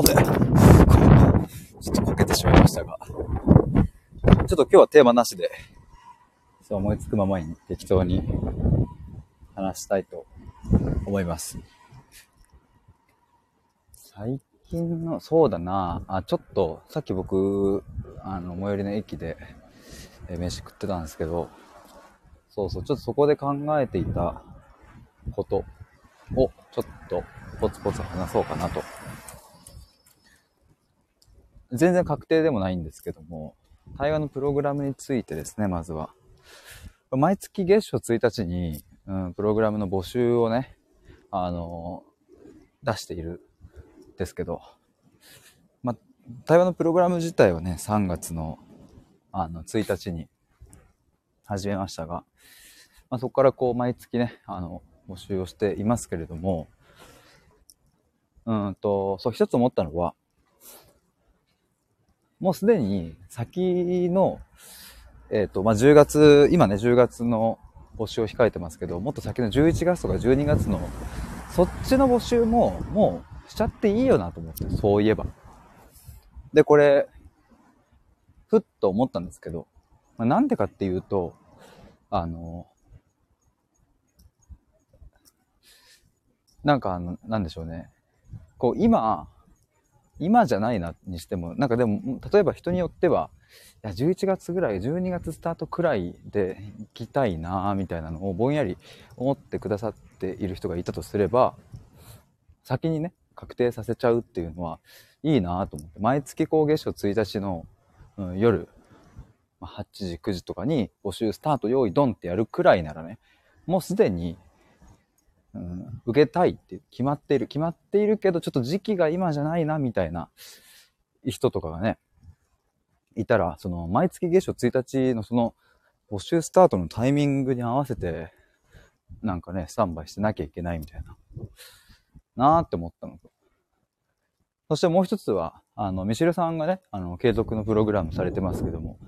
おめ ちょっとこけてしまいましたが。ちょっと今日はテーマなしで、そう思いつくままに適当に話したいと思います。最近の、そうだなあ、ちょっと、さっき僕、あの、最寄りの駅で、え飯食ってたんですけど、そうそう、ちょっとそこで考えていたことを、ちょっと、ポツポツ話そうかなと。全然確定でもないんですけども、対話のプログラムについてですね、まずは。毎月月初1日に、うん、プログラムの募集をね、あの、出しているんですけど、ま対話のプログラム自体はね、3月の、あの、1日に始めましたが、まあ、そこからこう、毎月ね、あの、募集をしていますけれども、うんと、そう、一つ思ったのは、もうすでに先の、えっ、ー、と、まあ、10月、今ね、10月の募集を控えてますけど、もっと先の11月とか12月の、そっちの募集も、もうしちゃっていいよなと思って、そういえば。で、これ、ふっと思ったんですけど、まあ、なんでかっていうと、あの、なんかあの、なんでしょうね。こう、今、今じゃないなにしても、なんかでも、例えば人によっては、いや、11月ぐらい、12月スタートくらいで行きたいなみたいなのをぼんやり思ってくださっている人がいたとすれば、先にね、確定させちゃうっていうのはいいなと思って、毎月こう月初1日の、うん、夜、8時、9時とかに募集スタート用意ドンってやるくらいならね、もうすでにうん、受けたいって決まっている。決まっているけど、ちょっと時期が今じゃないな、みたいな人とかがね、いたら、その、毎月月初1日のその、募集スタートのタイミングに合わせて、なんかね、スタンバイしてなきゃいけないみたいな、なーって思ったのと。そしてもう一つは、あの、ミシルさんがね、あの、継続のプログラムされてますけども、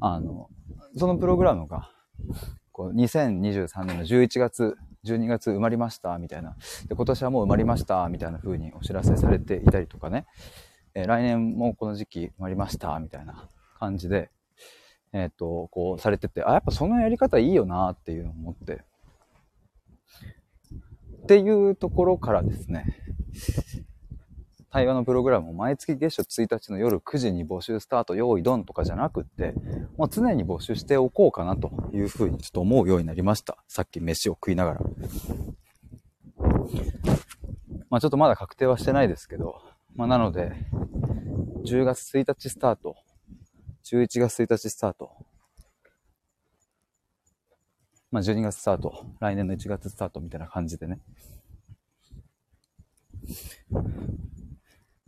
あの、そのプログラムが、こう、2023年の11月12月埋まりました、みたいな。で、今年はもう埋まりました、みたいな風にお知らせされていたりとかね。えー、来年もこの時期埋まりました、みたいな感じで、えっ、と、こうされてて、あ、やっぱそのやり方いいよなっていうのを思って。っていうところからですね、対話のプログラムを毎月月初1日の夜9時に募集スタート用意ドンとかじゃなくって、もう常に募集しておこうかなというふうにちょっと思うようになりました。さっき飯を食いながら。まあちょっとまだ確定はしてないですけど、まあなので、10月1日スタート、11月1日スタート、まあ12月スタート、来年の1月スタートみたいな感じでね。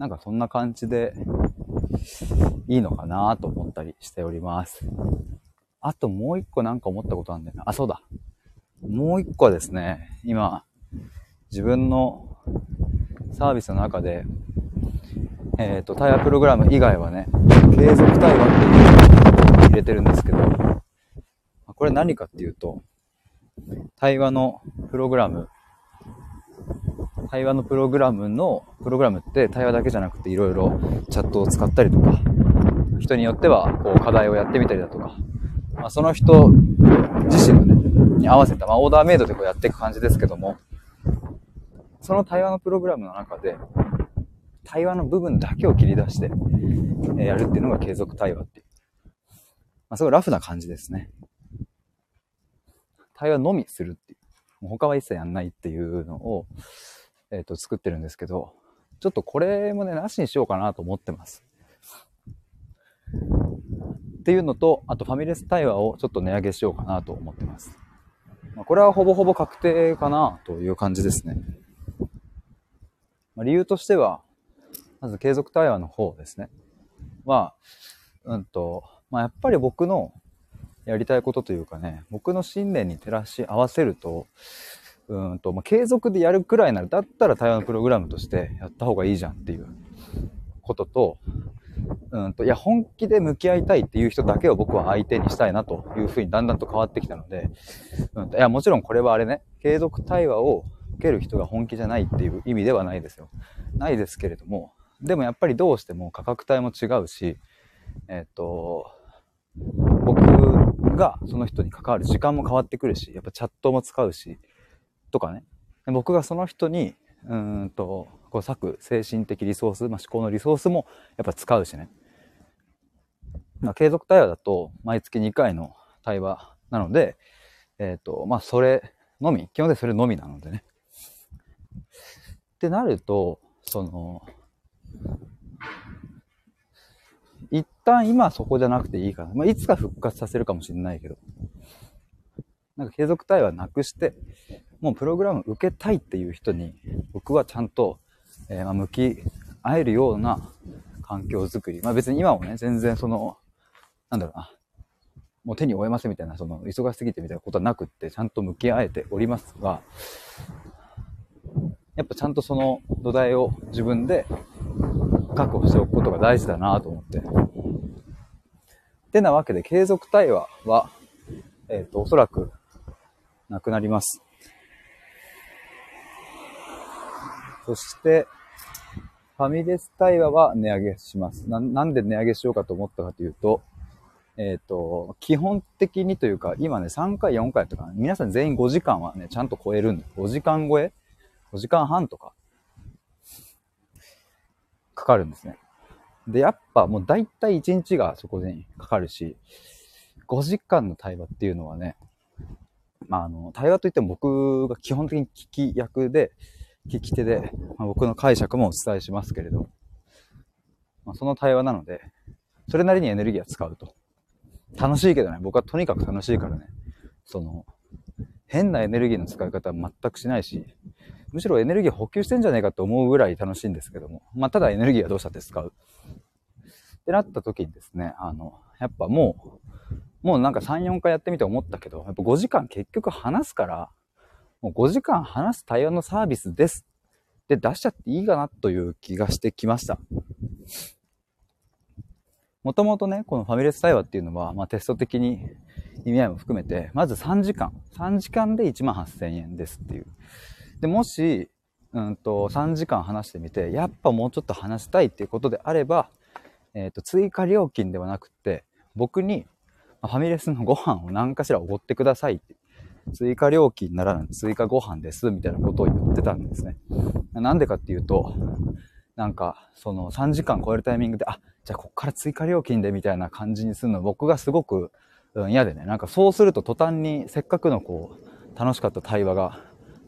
なんかそんな感じでいいのかなと思ったりしております。あともう一個なんか思ったことあるんだよな。あ、そうだ。もう一個はですね、今、自分のサービスの中で、えっ、ー、と、対話プログラム以外はね、継続対話っていうのを入れてるんですけど、これ何かっていうと、対話のプログラム対話のプログラムの、プログラムって対話だけじゃなくていろいろチャットを使ったりとか、人によってはこう課題をやってみたりだとか、まあ、その人自身のね、に合わせた、まあ、オーダーメイドでこうやっていく感じですけども、その対話のプログラムの中で、対話の部分だけを切り出して、えやるっていうのが継続対話っていう。まあ、すごいラフな感じですね。対話のみするっていう。他は一切やんないっていうのを、えっ、ー、と、作ってるんですけど、ちょっとこれもね、なしにしようかなと思ってます。っていうのと、あとファミレス対話をちょっと値上げしようかなと思ってます。まあ、これはほぼほぼ確定かなという感じですね。まあ、理由としては、まず継続対話の方ですね。は、うんと、まあ、やっぱり僕のやりたいことというかね、僕の信念に照らし合わせると、うんと、まあ、継続でやるくらいなら、だったら対話のプログラムとしてやった方がいいじゃんっていうことと、うんと、いや、本気で向き合いたいっていう人だけを僕は相手にしたいなというふうにだんだんと変わってきたので、うん、いや、もちろんこれはあれね、継続対話を受ける人が本気じゃないっていう意味ではないですよ。ないですけれども、でもやっぱりどうしても価格帯も違うし、えっ、と、僕がその人に関わる時間も変わってくるし、やっぱチャットも使うし、とかね。僕がその人に、うんと、こう割く精神的リソース、まあ、思考のリソースもやっぱ使うしね。まあ、継続対話だと毎月2回の対話なので、えっ、ー、と、まあ、それのみ、基本でそれのみなのでね。ってなると、その、一旦今そこじゃなくていいかな。まあ、いつか復活させるかもしれないけど。なんか継続対話なくして、もうプログラム受けたいっていう人に、僕はちゃんと、えー、ま向き合えるような環境づくり。まあ別に今もね、全然その、なんだろうな、もう手に負えませんみたいな、その、忙しすぎてみたいなことはなくって、ちゃんと向き合えておりますが、やっぱちゃんとその土台を自分で確保しておくことが大事だなと思って。ってなわけで、継続対話は、えっ、ー、と、おそらく、なくなります。そして、ファミレス対話は値上げします。な、なんで値上げしようかと思ったかというと、えっ、ー、と、基本的にというか、今ね、3回、4回とか、皆さん全員5時間はね、ちゃんと超えるんで、5時間超え ?5 時間半とか、かかるんですね。で、やっぱもう大体1日がそこにかかるし、5時間の対話っていうのはね、まあ、あの、対話といっても僕が基本的に聞き役で、聞き手で、まあ、僕の解釈もお伝えしますけれど、まあ、その対話なので、それなりにエネルギーは使うと。楽しいけどね、僕はとにかく楽しいからね、その、変なエネルギーの使い方は全くしないし、むしろエネルギー補給してんじゃないかと思うぐらい楽しいんですけども、まあ、ただエネルギーはどうしたって使う。ってなった時にですね、あの、やっぱもう、もうなんか3、4回やってみて思ったけど、やっぱ5時間結局話すから、もう5時間話す対話のサービスですって出しちゃっていいかなという気がしてきました。もともとね、このファミレス対話っていうのは、まあ、テスト的に意味合いも含めて、まず3時間。3時間で1万8000円ですっていう。で、もし、うんと、3時間話してみて、やっぱもうちょっと話したいっていうことであれば、えっ、ー、と、追加料金ではなくて、僕に、ファミレスのご飯を何かしらおごってくださいって追加料金ならぬ追加ご飯です、みたいなことを言ってたんですね。なんでかっていうと、なんか、その3時間超えるタイミングで、あ、じゃあこっから追加料金でみたいな感じにするの僕がすごく、嫌でね、なんかそうすると途端にせっかくのこう、楽しかった対話が、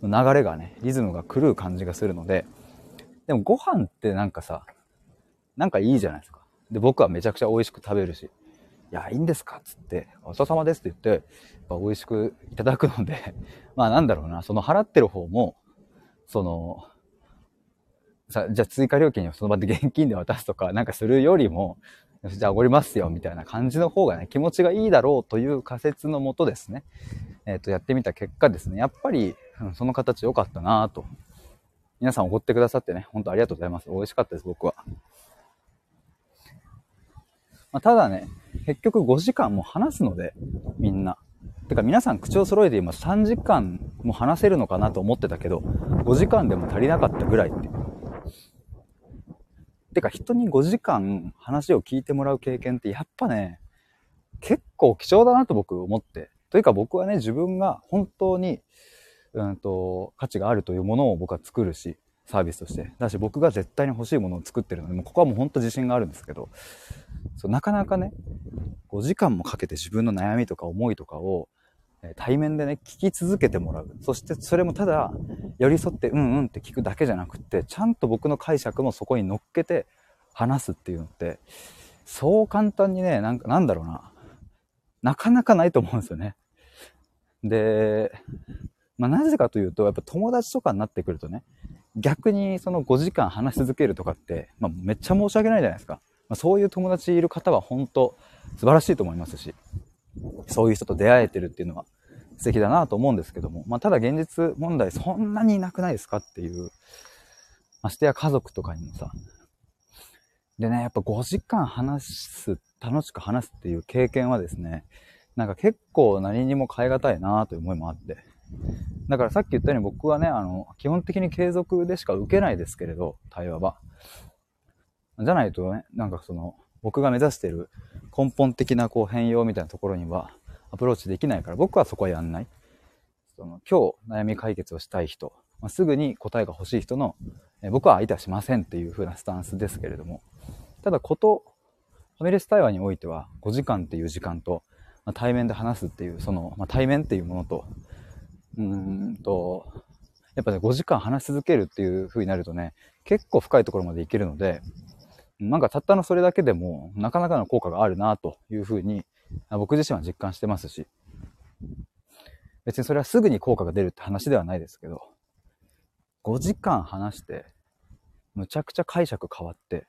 流れがね、リズムが狂う感じがするので、でもご飯ってなんかさ、なんかいいじゃないですか。で、僕はめちゃくちゃ美味しく食べるし、いや、いいんですか？つって、ごちそうさまですって言って、ぱ美味しくいただくので、まあなんだろうな、その払ってる方も、その、さ、じゃあ追加料金をその場で 現金で渡すとかなんかするよりも、じゃあおごりますよみたいな感じの方がね、気持ちがいいだろうという仮説のもとですね、えっ、ー、と、やってみた結果ですね、やっぱり、うん、その形良かったなと。皆さんおごってくださってね、本当ありがとうございます。美味しかったです、僕は。まあ、ただね、結局5時間も話すので、みんな。てか皆さん口を揃えて今3時間も話せるのかなと思ってたけど、5時間でも足りなかったぐらいって。てか人に5時間話を聞いてもらう経験ってやっぱね、結構貴重だなと僕思って。というか僕はね、自分が本当に、うんと、価値があるというものを僕は作るし、サービスとして。だし僕が絶対に欲しいものを作ってるので、もうここはもう本当自信があるんですけど、そうなかなかね、5時間もかけて自分の悩みとか思いとかをえ対面でね、聞き続けてもらう。そしてそれもただ、寄り添ってうんうんって聞くだけじゃなくって、ちゃんと僕の解釈もそこに乗っけて話すっていうのって、そう簡単にね、なんかなんだろうな。なかなかないと思うんですよね。で、まあなぜかというと、やっぱ友達とかになってくるとね、逆にその5時間話し続けるとかって、まあめっちゃ申し訳ないじゃないですか。まあ、そういう友達いる方は本当素晴らしいと思いますし。そういう人と出会えてるっていうのは素敵だなと思うんですけども、まあ、ただ現実問題そんなにいなくないですかっていう、ましてや家族とかにもさ。でね、やっぱ5時間話す、楽しく話すっていう経験はですね、なんか結構何にも変え難いなという思いもあって。だからさっき言ったように僕はね、あの、基本的に継続でしか受けないですけれど、対話は。じゃないとね、なんかその、僕が目指してる根本的なこう変容みたいなところにはアプローチできないから、僕はそこはやんない。その今日悩み解決をしたい人、まあ、すぐに答えが欲しい人の、え僕は相手はしませんっていう風なスタンスですけれども、ただこと、ファミレス対話においては5時間っていう時間と、まあ、対面で話すっていう、その、まあ、対面っていうものと、うーんと、やっぱね、5時間話し続けるっていう風になるとね、結構深いところまでいけるので、なんかたったのそれだけでも、なかなかの効果があるなという風に、僕自身は実感してますし、別にそれはすぐに効果が出るって話ではないですけど、5時間話して、むちゃくちゃ解釈変わって、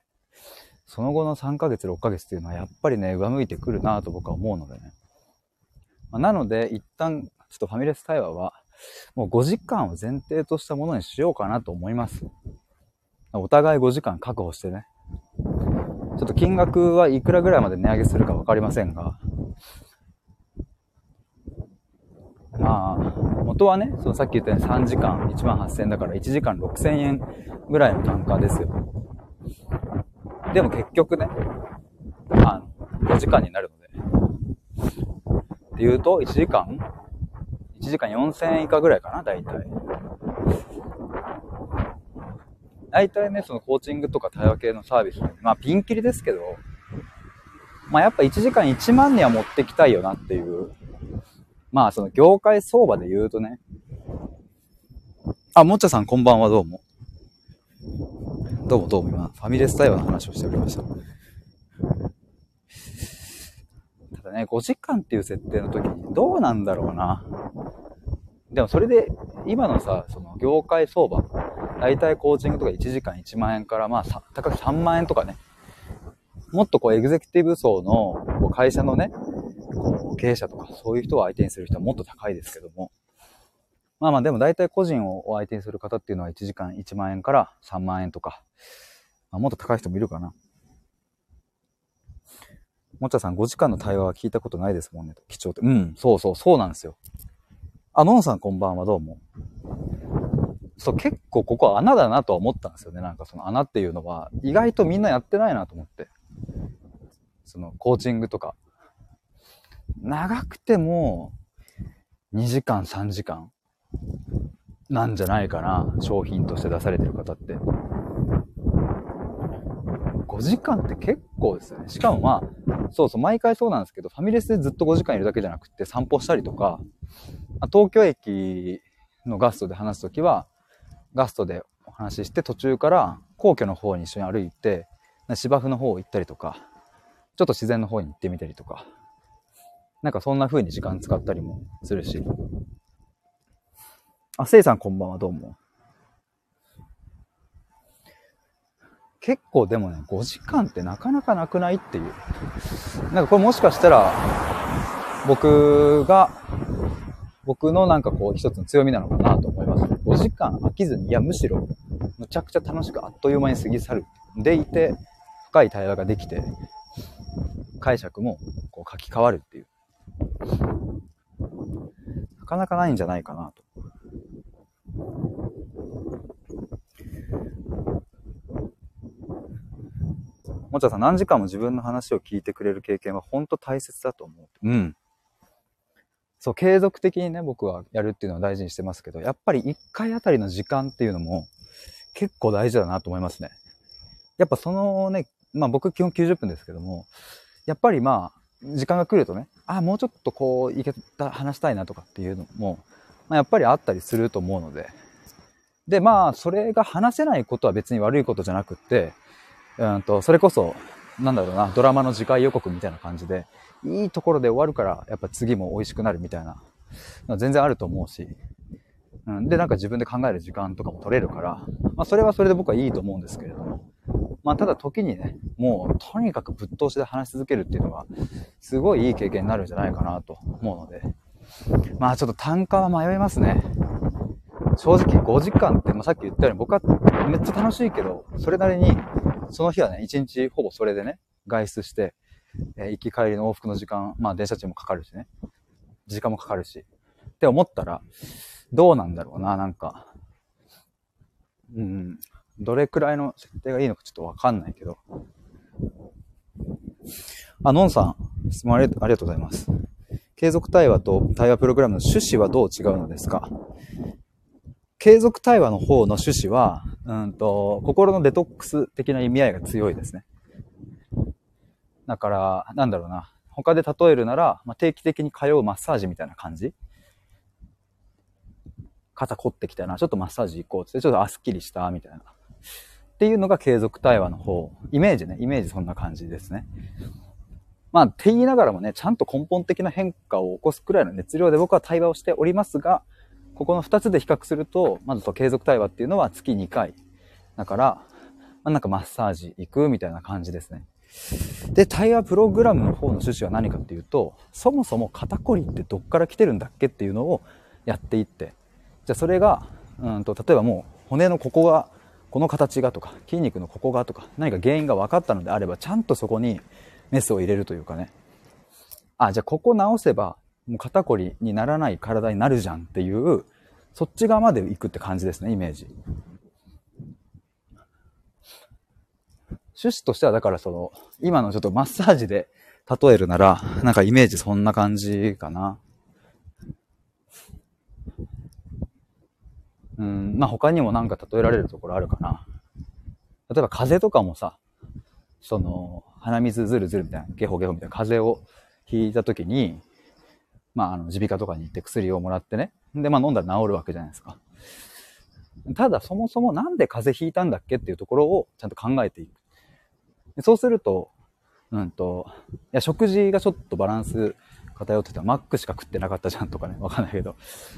その後の3ヶ月、6ヶ月っていうのはやっぱりね、上向いてくるなと僕は思うのでね。まあ、なので、一旦、ちょっとファミレス対話は、もう5時間を前提としたものにしようかなと思います。お互い5時間確保してね。ちょっと金額はいくらぐらいまで値上げするか分かりませんが、まあ、元はね、そのさっき言ったように3時間1万8000円だから1時間6000円ぐらいの単価ですよ。でも結局ね、まあ、5時間になるので。っていうと、1時間 ?1 時間4000円以下ぐらいかな、大体。大体ね、そのコーチングとか対話系のサービス、まあピンキリですけど、まあやっぱ1時間1万には持ってきたいよなっていう。まあその業界相場で言うとね。あ、もっちゃさんこんばんはどうも。どうもどうも今、ファミレス対話の話をしておりました。ただね、5時間っていう設定の時にどうなんだろうな。でもそれで、今のさ、その業界相場、大体コーチングとか1時間1万円から、まあ、高く3万円とかね、もっとこうエグゼクティブ層のこう会社のね、こう経営者とかそういう人を相手にする人はもっと高いですけども、まあまあでも大体個人を相手にする方っていうのは1時間1万円から3万円とか、まあ、もっと高い人もいるかな。もっちゃさん5時間の対話は聞いたことないですもんね。貴重って。うん、そうそう、そうなんですよ。あ、のんさんこんばんは、どうも。そう、結構ここは穴だなとは思ったんですよね。なんかその穴っていうのは、意外とみんなやってないなと思って。その、コーチングとか。長くても、2時間、3時間なんじゃないかな。商品として出されてる方って。5時間って結構ですよね。しかもまあ、そうそう、毎回そうなんですけど、ファミレスでずっと5時間いるだけじゃなくて散歩したりとか、東京駅のガストで話すときは、ガストでお話しして途中から皇居の方に一緒に歩いて、芝生の方行ったりとか、ちょっと自然の方に行ってみたりとか、なんかそんな風に時間使ったりもするし。あ、せいさんこんばんはどうも。結構でもね、5時間ってなかなかなくないっていう。なんかこれもしかしたら、僕が僕のなんかこう一つの強みなのかなと思います。5時間飽きずに、いやむしろむちゃくちゃ楽しくあっという間に過ぎ去る。でいて、深い対話ができて、解釈もこう書き換わるっていう。なかなかないんじゃないかなと。もちゃさん、何時間も自分の話を聞いてくれる経験は本当大切だと思う。うん。そう、継続的にね、僕はやるっていうのは大事にしてますけど、やっぱり1回あたりの時間っていうのも結構大事だなと思いますね。やっぱそのね、まあ僕基本90分ですけども、やっぱりまあ、時間が来るとね、あ、もうちょっとこう、いけた、話したいなとかっていうのも、まあ、やっぱりあったりすると思うので、で、まあ、それが話せないことは別に悪いことじゃなくって、うんと、それこそ、なんだろうな、ドラマの次回予告みたいな感じで、いいところで終わるから、やっぱ次も美味しくなるみたいな、全然あると思うし、うん、で、なんか自分で考える時間とかも取れるから、まあ、それはそれで僕はいいと思うんですけれども、まあ、ただ時にね、もう、とにかくぶっ通しで話し続けるっていうのが、すごいいい経験になるんじゃないかなと思うので、まあ、ちょっと単価は迷いますね。正直5時間って、まあ、さっき言ったように僕はめっちゃ楽しいけど、それなりに、その日はね、1日ほぼそれでね、外出して、えー、行き帰りの往復の時間、まあ電車賃もかかるしね。時間もかかるし。って思ったら、どうなんだろうな、なんか。うん。どれくらいの設定がいいのかちょっとわかんないけど。あ、のんさん、質問ありがとうございます。継続対話と対話プログラムの趣旨はどう違うのですか？継続対話の方の趣旨は、うんと、心のデトックス的な意味合いが強いですね。だから、なんだろうな。他で例えるなら、まあ、定期的に通うマッサージみたいな感じ肩凝ってきたな、ちょっとマッサージ行こうって、ちょっとあ、すっきりした、みたいな。っていうのが継続対話の方。イメージね、イメージそんな感じですね。まあ、って言いながらもね、ちゃんと根本的な変化を起こすくらいの熱量で僕は対話をしておりますが、ここの2つで比較すると、まずと継続対話っていうのは月2回。だから、まあ、なんかマッサージ行くみたいな感じですね。で、対話プログラムの方の趣旨は何かっていうと、そもそも肩こりってどっから来てるんだっけっていうのをやっていって、じゃあそれが、うんと、例えばもう骨のここが、この形がとか、筋肉のここがとか、何か原因が分かったのであれば、ちゃんとそこにメスを入れるというかね。あ、じゃあここ直せば、もう肩こりにならない体になるじゃんっていう、そっち側まで行くって感じですね、イメージ。趣旨としては、だからその、今のちょっとマッサージで例えるなら、なんかイメージそんな感じかな。うん、まあ他にもなんか例えられるところあるかな。例えば風邪とかもさ、その、鼻水ずるずるみたいな、ゲホゲホみたいな風邪をひいた時に、まああの、耳鼻科とかに行って薬をもらってね。で、まあ飲んだら治るわけじゃないですか。ただそもそもなんで風邪ひいたんだっけっていうところをちゃんと考えていく。そうすると、うんと、いや、食事がちょっとバランス偏ってたマックしか食ってなかったじゃんとかね、わかんないけど。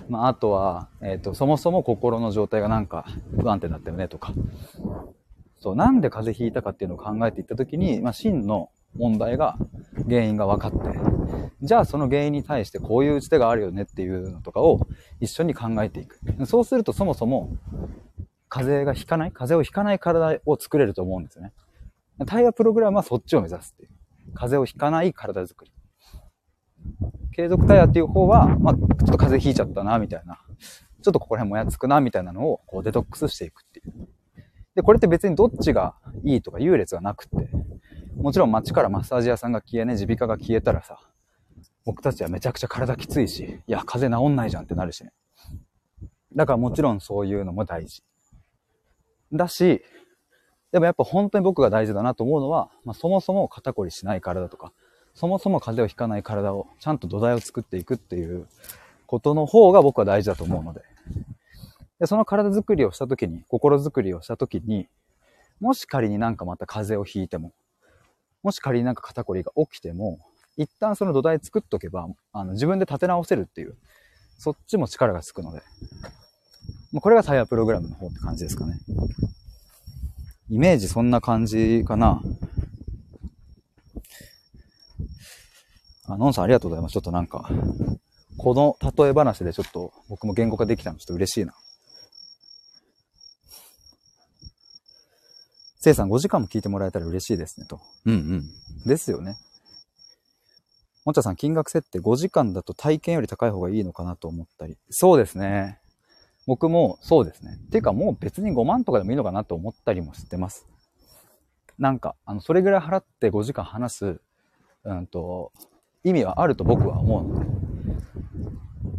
まあ、あとは、えっ、ー、と、そもそも心の状態がなんか不安定だったよねとか。そう、なんで風邪ひいたかっていうのを考えていったときに、まあ、真の問題が、原因が分かって、じゃあその原因に対してこういう打ち手があるよねっていうのとかを一緒に考えていく。そうするとそもそも、風邪がひかない？風邪をひかない体を作れると思うんですよね。対話プログラムはそっちを目指すっていう。風邪をひかない体づくり。継続対話っていう方は、まあ、ちょっと風邪ひいちゃったな、みたいな。ちょっとここら辺もやつくな、みたいなのを、こう、デトックスしていくっていう。で、これって別にどっちがいいとか優劣はなくって、もちろん街からマッサージ屋さんが消えね、耳鼻科が消えたらさ、僕たちはめちゃくちゃ体きついし、いや、風邪治んないじゃんってなるしね。だからもちろんそういうのも大事。だし、でもやっぱ本当に僕が大事だなと思うのは、まあ、そもそも肩こりしない体とか、そもそも風邪をひかない体をちゃんと土台を作っていくっていうことの方が僕は大事だと思うので。で、その体づくりをしたときに、心づくりをしたときに、もし仮になんかまた風邪をひいても、もし仮になんか肩こりが起きても、一旦その土台作っとけば、あの自分で立て直せるっていう、そっちも力がつくので、もうこれがタイヤプログラムの方って感じですかね。イメージそんな感じかな。あ、のんさんありがとうございます。ちょっとなんか、この例え話でちょっと僕も言語化できたのちょっと嬉しいな。せいさん5時間も聞いてもらえたら嬉しいですね、と。うんうん。ですよね。もちゃさん、金額設定5時間だと体験より高い方がいいのかなと思ったり。そうですね。僕もそうですね。っていうかもう別に5万とかでもいいのかなと思ったりもしてます。なんか、あの、それぐらい払って5時間話す、うんと、意味はあると僕は思うので。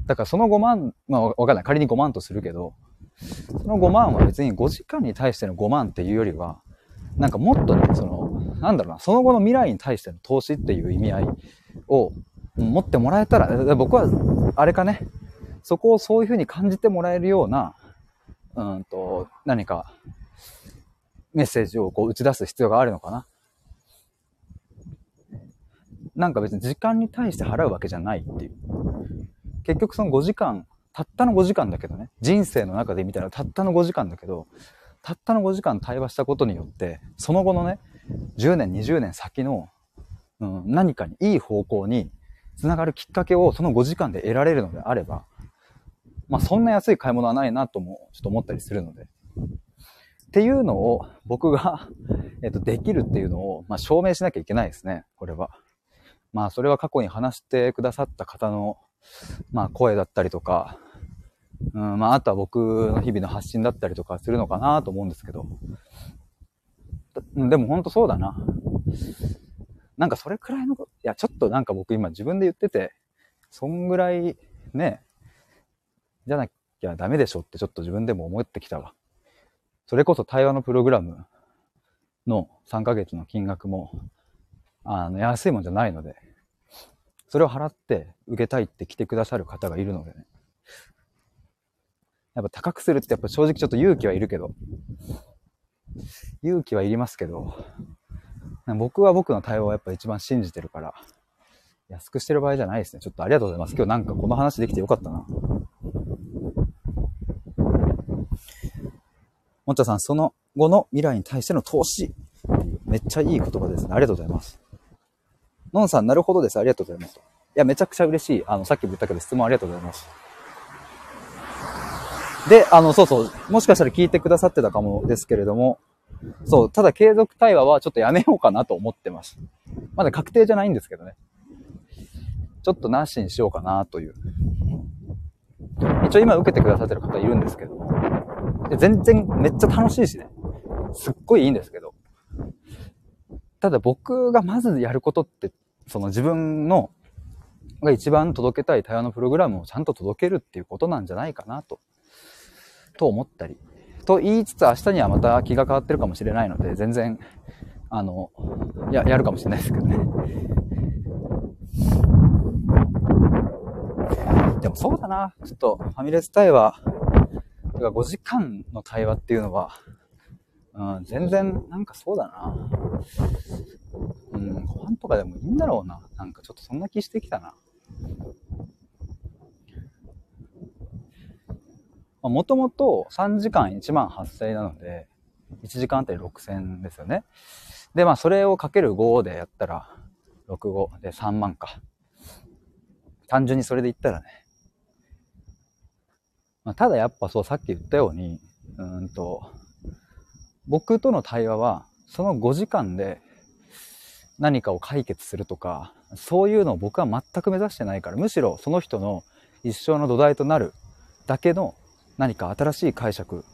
だからその5万、まあわかんない。仮に5万とするけど、その5万は別に5時間に対しての5万っていうよりは、なんかもっとね、その、なんだろうな、その後の未来に対しての投資っていう意味合いを持ってもらえたら、僕は、あれかね、そこをそういうふうに感じてもらえるような、うんと、何か、メッセージをこう打ち出す必要があるのかな。なんか別に時間に対して払うわけじゃないっていう。結局その5時間、たったの5時間だけどね、人生の中で見たらたったの5時間だけど、たったの5時間対話したことによって、その後のね、10年、20年先の、うん、何かにいい方向につながるきっかけをその5時間で得られるのであれば、まあそんな安い買い物はないなともちょっと思ったりするので。っていうのを僕が、えっと、できるっていうのを、まあ、証明しなきゃいけないですね、これは。まあ、それは過去に話してくださった方の、まあ、声だったりとか、うん、まあ、あとは僕の日々の発信だったりとかするのかなと思うんですけど。でもほんとそうだな。なんかそれくらいのこと、いや、ちょっとなんか僕今自分で言ってて、そんぐらいね、じゃなきゃダメでしょってちょっと自分でも思ってきたわ。それこそ対話のプログラムの3ヶ月の金額も、あの、安いもんじゃないので、それを払って受けたいって来てくださる方がいるのでね。やっぱ高くするってやっぱ正直ちょっと勇気はいるけど、勇気はいりますけど、僕は僕の対話をやっぱ一番信じてるから、安くしてる場合じゃないですね。ちょっとありがとうございます。今日なんかこの話できてよかったな。もっちゃさん、その後の未来に対しての投資、めっちゃいい言葉ですね。ありがとうございます。のんさん、なるほどです。ありがとうございます。いや、めちゃくちゃ嬉しい。あの、さっきも言ったけど、質問ありがとうございます。で、あの、そうそう、もしかしたら聞いてくださってたかもですけれども、そう、ただ継続対話はちょっとやめようかなと思ってます。まだ確定じゃないんですけどね。ちょっとなしにしようかなという。一応今受けてくださってる方いるんですけど、で全然めっちゃ楽しいしね。すっごいいいんですけど。ただ僕がまずやることって、その自分のが一番届けたい対話のプログラムをちゃんと届けるっていうことなんじゃないかなと、と思ったり。と言いつつ明日にはまた気が変わってるかもしれないので、全然、あの、や、やるかもしれないですけどね。でもそうだな。ちょっとファミレス対話、5時間の対話っていうのは、うん、全然、なんかそうだな。うん、ご飯とかでもいいんだろうな。なんかちょっとそんな気してきたな。もともと3時間1万8000円なので、1時間あたり6000ですよね。で、まあそれをかける5でやったら、65で3万か。単純にそれで言ったらね。まあ、ただやっぱそうさっき言ったように、うんと、僕との対話は、その5時間で何かを解決するとか、そういうのを僕は全く目指してないから、むしろその人の一生の土台となるだけの何か新しい解釈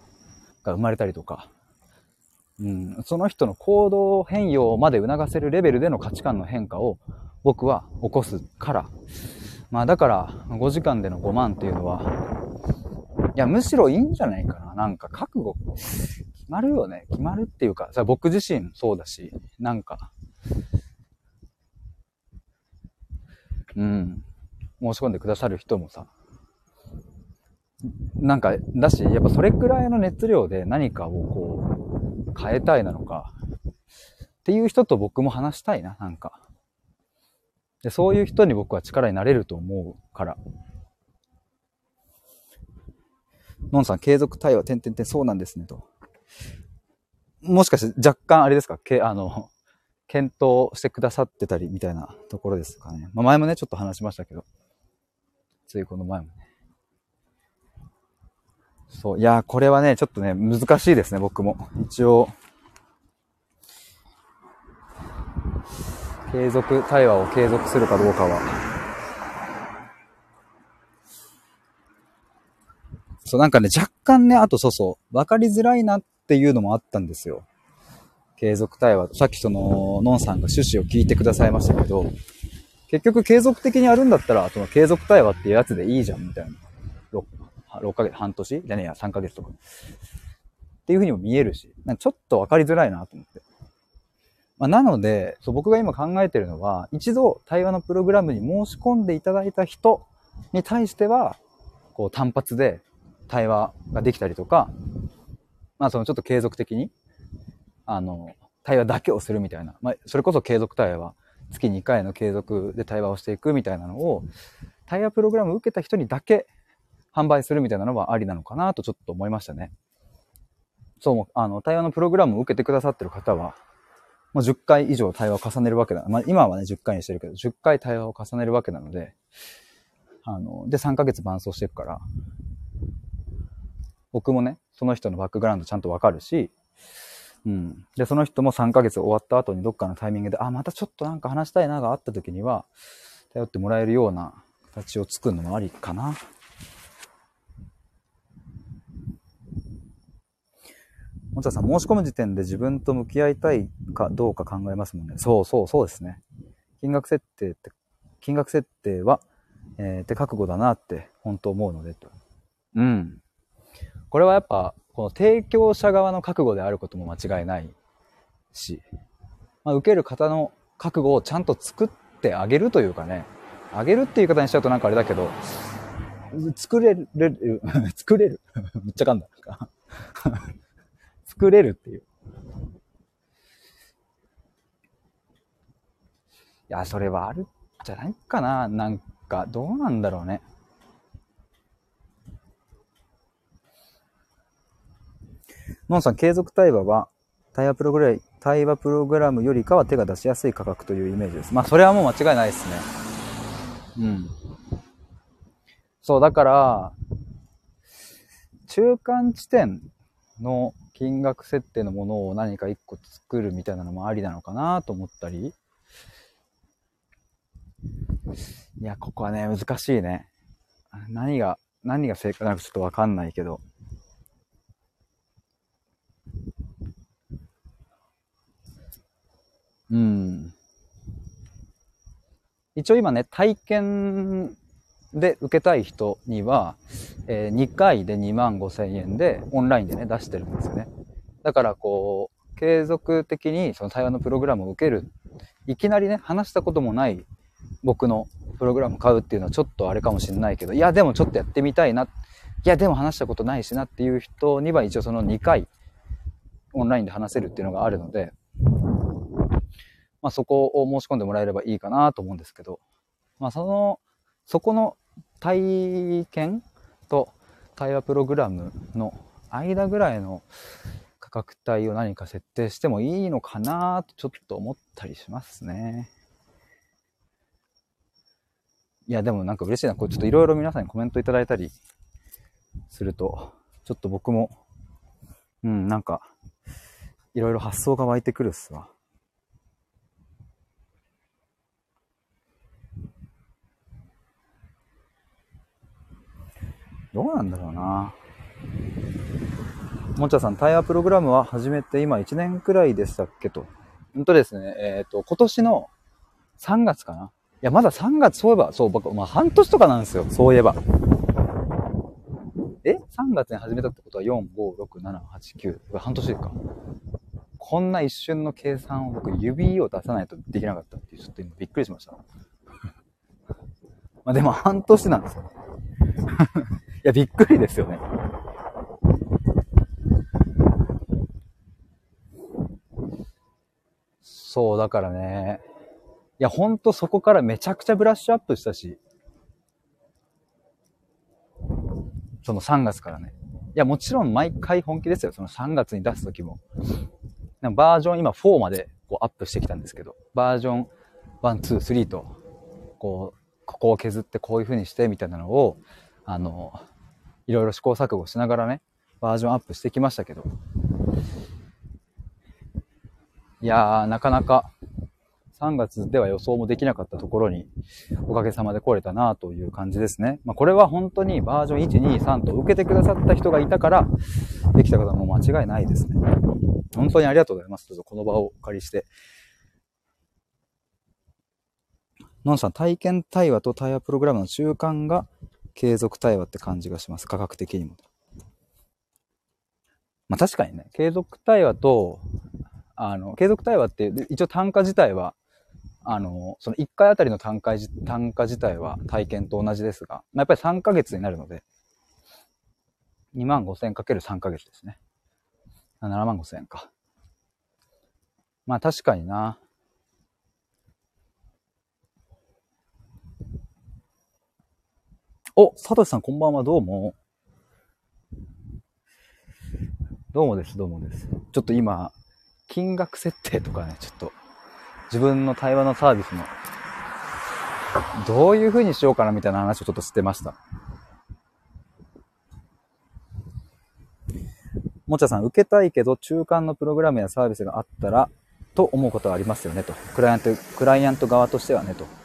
が生まれたりとか、うん、その人の行動変容まで促せるレベルでの価値観の変化を僕は起こすから、まあだから5時間での5万っていうのは、いやむしろいいんじゃないかな。なんか覚悟、決まるよね。決まるっていうか、さ僕自身そうだし、なんか、うん、申し込んでくださる人もさ、なんか、だし、やっぱそれくらいの熱量で何かをこう、変えたいなのか、っていう人と僕も話したいな、なんか。で、そういう人に僕は力になれると思うから。のんさん、継続対話、てんてんてん、そうなんですね、と。もしかして若干あれですか？け、あの、検討してくださってたりみたいなところですかね。まあ、前もね、ちょっと話しましたけど。ついこの前もね。そう、いやこれはね、ちょっとね、難しいですね、僕も。一応、継続、対話を継続するかどうかは。そう、なんかね、若干ね、あとそうそう、わかりづらいなっていうのもあったんですよ。継続対話。さっきその、のんさんが趣旨を聞いてくださいましたけど、結局継続的にやるんだったら、その継続対話っていうやつでいいじゃん、みたいな。6ヶ月、半年？じゃねえや、3ヶ月とか。っていうふうにも見えるし、なんかちょっと分かりづらいなと思って。まあ、なので、そう僕が今考えてるのは、一度対話のプログラムに申し込んでいただいた人に対しては、こう単発で対話ができたりとか、まあそのちょっと継続的に、あの、対話だけをするみたいな、まあそれこそ継続対話、月2回の継続で対話をしていくみたいなのを、対話プログラムを受けた人にだけ販売するみたいなのはありなのかなとちょっと思いましたね。そう、あの、対話のプログラムを受けてくださってる方は、もう10回以上対話を重ねるわけだ。まあ、今はね、10回にしてるけど、10回対話を重ねるわけなので、あの、で、3ヶ月伴走していくから、僕もね、その人のバックグラウンドちゃんとわかるし、うん。で、その人も3ヶ月終わった後にどっかのタイミングで、あ、またちょっとなんか話したいながあった時には、頼ってもらえるような形を作るのもありかな。もちゃさん、申し込む時点で自分と向き合いたいかどうか考えますもんね。そうそう、そうですね。金額設定って、金額設定は、えー、って覚悟だなって本当思うのでと。うん。これはやっぱ、この提供者側の覚悟であることも間違いないし、まあ、受ける方の覚悟をちゃんと作ってあげるというかね、あげるっていう言い方にしちゃうとなんかあれだけど、作れる、作れる めっちゃ噛んだ。作れるっていう。いや、それはあるんじゃないかな。なんか、どうなんだろうね。のんさん、継続対話は、対話プログラム、対話プログラムよりかは手が出しやすい価格というイメージです。まあ、それはもう間違いないですね。うん。そう、だから、中間地点の金額設定のものを何か一個作るみたいなのもありなのかなと思ったり。いや、ここはね、難しいね。何が、何が正解なのかちょっとわかんないけど。うん。一応今ね、体験で受けたい人には、えー、2回で2万5千円でオンラインでね、出してるんですよね。だからこう、継続的にその対話のプログラムを受ける。いきなりね、話したこともない僕のプログラム買うっていうのはちょっとあれかもしれないけど、いやでもちょっとやってみたいな。いやでも話したことないしなっていう人には一応その2回オンラインで話せるっていうのがあるので、まあそこを申し込んでもらえればいいかなと思うんですけど、まあその、そこの体験と対話プログラムの間ぐらいの価格帯を何か設定してもいいのかなとちょっと思ったりしますね。いや、でもなんか嬉しいな。これちょっといろいろ皆さんにコメントいただいたりすると、ちょっと僕も、うん、なんか、いろいろ発想が湧いてくるっすわ。どうなんだろうな。もちゃさん、対話プログラムは始めて今1年くらいでしたっけと。ほんとですね、えっ、ー、と、今年の3月かな。いや、まだ3月、そういえば、そう、僕、まあ半年とかなんですよ、そういえば。え ?3 月に始めたってことは4、5、6、7、8、9。半年か。こんな一瞬の計算を僕、指を出さないとできなかったっていう、ちょっと今びっくりしました。まあでも半年なんですよ。いや、びっくりですよね。そう、だからね。いや、ほんとそこからめちゃくちゃブラッシュアップしたし。その3月からね。いや、もちろん毎回本気ですよ。その3月に出すときも。バージョン今4までこうアップしてきたんですけど、バージョン1、2、3と、こう、ここを削ってこういう風にしてみたいなのを、あの、いろいろ試行錯誤しながらね、バージョンアップしてきましたけど。いやー、なかなか3月では予想もできなかったところにおかげさまで来れたなという感じですね。まあ、これは本当にバージョン1、2、3と受けてくださった人がいたからできたことも間違いないですね。本当にありがとうございます。どうぞこの場をお借りして。のんさん、体験対話と対話プログラムの中間が継続対話って感じがします。価格的にも。まあ確かにね、継続対話と、あの、継続対話って一応単価自体は、あの、その1回あたりの単価単価自体は体験と同じですが、まあ、やっぱり3ヶ月になるので、2万5千かける3ヶ月ですね。7万5千円か。まあ確かにな。お、サトシさんこんばんは、どうも。どうもです、どうもです。ちょっと今、金額設定とかね、ちょっと、自分の対話のサービスの、どういう風にしようかなみたいな話をちょっとしてました。もちゃさん、受けたいけど、中間のプログラムやサービスがあったら、と思うことはありますよね、と。クライアント、クライアント側としてはね、と。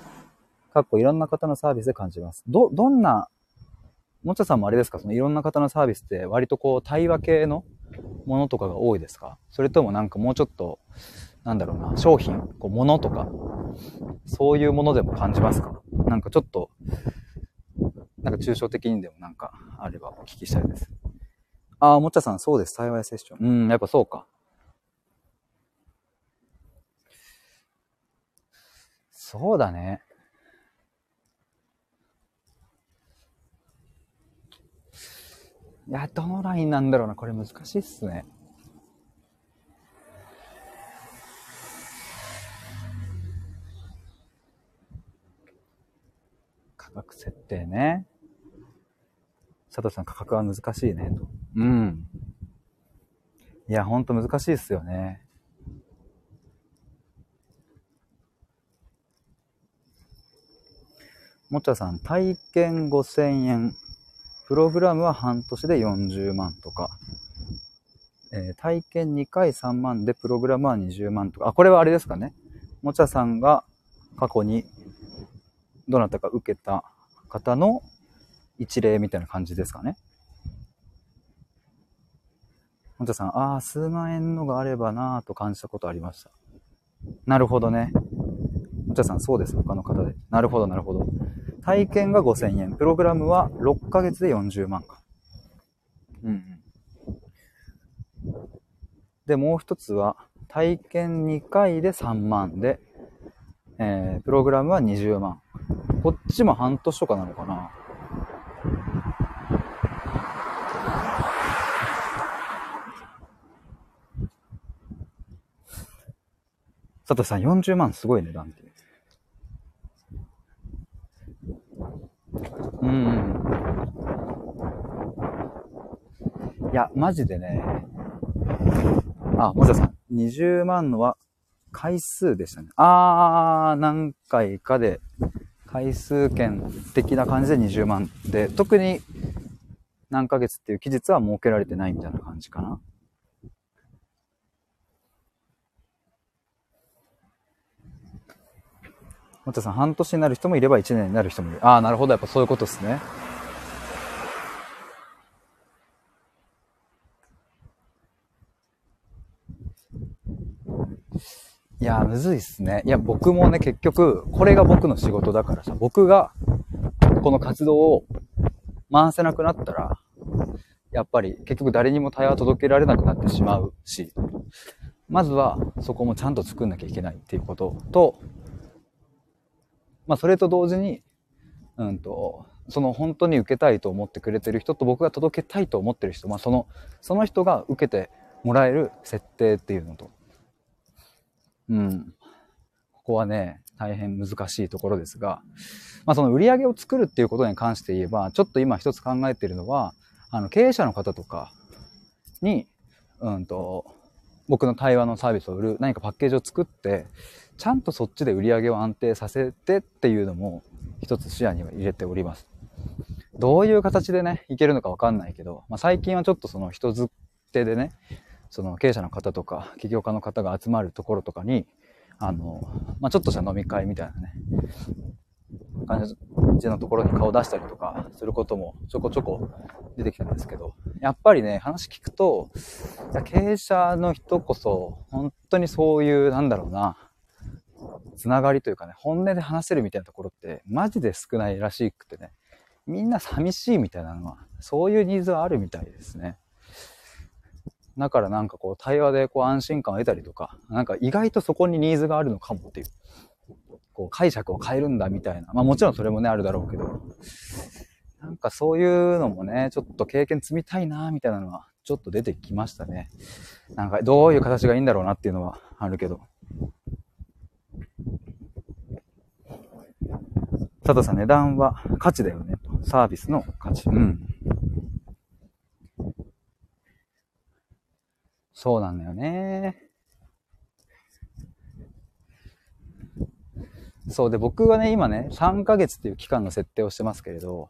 かっこいろんな方のサービスで感じます。ど、どんな、もちゃさんもあれですか？そのいろんな方のサービスって割とこう対話系のものとかが多いですか？それともなんかもうちょっと、なんだろうな、商品、こう、ものとか、そういうものでも感じますか？なんかちょっと、なんか抽象的にでもなんかあればお聞きしたいです。ああ、もっちゃさん、そうです。幸いセッション。うん、やっぱそうか。そうだね。いや、どのラインなんだろうな。これ難しいっすね。価格設定ね。佐藤さん、価格は難しいね、と。うん。いや、ほんと難しいっすよね。もちゃさん、体験5000円。プログラムは半年で40万とか。えー、体験2回3万でプログラムは20万とか。あ、これはあれですかね。もちゃさんが過去にどなたか受けた方の一例みたいな感じですかね。もちゃさん、ああ、数万円のがあればなぁと感じたことありました。なるほどね。もちゃさん、そうです。他の方で。なるほど、なるほど。体験が5000円。プログラムは6ヶ月で40万か。うんうん。で、もう一つは、体験2回で3万で、えー、プログラムは20万。こっちも半年とかなのかな佐藤さん、40万すごい値段って。うん。いや、マジでね。あ、もじゃさん、20万のは回数でしたね。あー、何回かで、回数券的な感じで20万で、特に何ヶ月っていう期日は設けられてないみたいな感じかな。もたさん、半年になる人もいれば1年になる人もいる。ああ、なるほど。やっぱそういうことですね。いやむずいっすね。いや、僕もね、結局、これが僕の仕事だからさ、僕が、この活動を回せなくなったら、やっぱり結局誰にも対話届けられなくなってしまうし、まずはそこもちゃんと作んなきゃいけないっていうことと、まあ、それと同時に、うんと、その本当に受けたいと思ってくれてる人と僕が届けたいと思ってる人、まあ、その、その人が受けてもらえる設定っていうのと、うん。ここはね、大変難しいところですが、まあ、その売り上げを作るっていうことに関して言えば、ちょっと今一つ考えているのは、あの、経営者の方とかに、うんと、僕の対話のサービスを売る何かパッケージを作って、ちゃんとそっちで売り上げを安定させてっていうのも一つ視野には入れております。どういう形でね、いけるのかわかんないけど、まあ、最近はちょっとその人づてでね、その経営者の方とか起業家の方が集まるところとかに、あの、まあ、ちょっとした飲み会みたいなね、感じのところに顔出したりとかすることもちょこちょこ出てきたんですけど、やっぱりね、話聞くと、経営者の人こそ、本当にそういう、なんだろうな、つながりというかね、本音で話せるみたいなところってマジで少ないらしくてね、みんな寂しいみたいなのは、そういうニーズはあるみたいですね。だからなんかこう対話でこう安心感を得たりとか、なんか意外とそこにニーズがあるのかもっていう、こう解釈を変えるんだみたいな。まあもちろんそれもね、あるだろうけど、なんかそういうのもね、ちょっと経験積みたいなみたいなのはちょっと出てきましたね。なんかどういう形がいいんだろうなっていうのはあるけど。たださ、値段は価値だよねと。サービスの価値。うん。そうなんだよね。そうで、僕はね、今ね、3ヶ月っていう期間の設定をしてますけれど、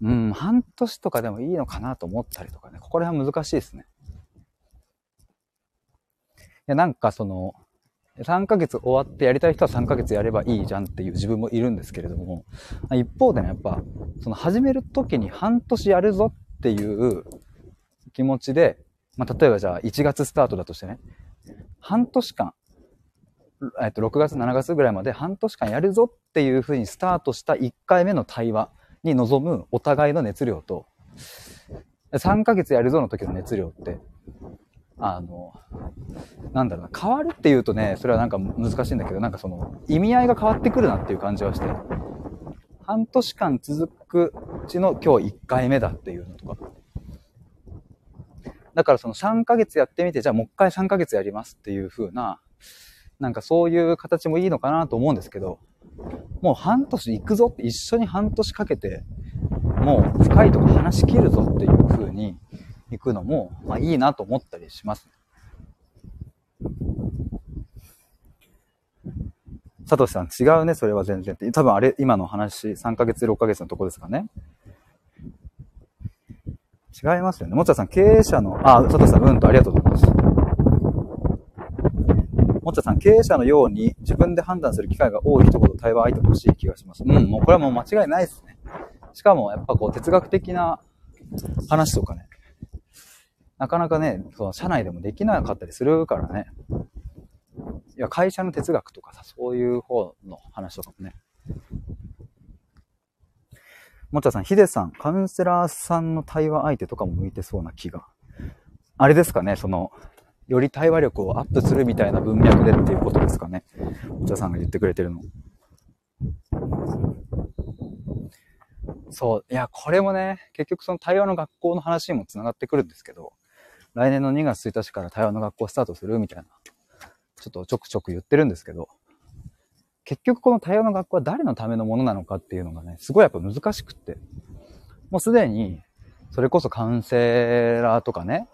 うん、半年とかでもいいのかなと思ったりとかね、ここら辺は難しいですね。いや、なんかその、3ヶ月終わってやりたい人は3ヶ月やればいいじゃんっていう自分もいるんですけれども、一方でね、やっぱ、その始める時に半年やるぞっていう気持ちでまあ、例えばじゃあ1月スタートだとしてね、半年間、えっと、6月、7月ぐらいまで半年間やるぞっていうふうにスタートした1回目の対話に臨むお互いの熱量と、3ヶ月やるぞの時の熱量って、あの、なんだろうな、変わるっていうとね、それはなんか難しいんだけど、なんかその、意味合いが変わってくるなっていう感じはして、半年間続くうちの今日1回目だっていうのとか。だからその3ヶ月やってみて、じゃあもう一回3ヶ月やりますっていう風な、なんかそういう形もいいのかなと思うんですけど、もう半年行くぞって一緒に半年かけて、もう深いとこ話し切るぞっていう風に行くのも、まあいいなと思ったりします。サトシさん違うね、それは全然って。多分あれ、今の話、3ヶ月、6ヶ月のとこですかね。違いますよね。もちゃさん、経営者の、あ、佐藤さん、うんとありがとうございます。もちゃさん、経営者のように自分で判断する機会が多い人ほど対話相手欲しい気がします。うん、もうこれはもう間違いないですね。しかも、やっぱこう、哲学的な話とかね、なかなかね、その社内でもできなかったりするからね。いや、会社の哲学とかさ、そういう方の話とかもね。もちゃさん、ヒデさん、カウンセラーさんの対話相手とかも向いてそうな気が。あれですかね、その、より対話力をアップするみたいな文脈でっていうことですかね。もちゃさんが言ってくれてるの。そう。いや、これもね、結局その対話の学校の話にも繋がってくるんですけど、来年の2月1日から対話の学校スタートするみたいな、ちょっとちょくちょく言ってるんですけど、結局この対話の学校は誰のためのものなのかっていうのがね、すごいやっぱ難しくって。もうすでに、それこそカウンセラーとかね、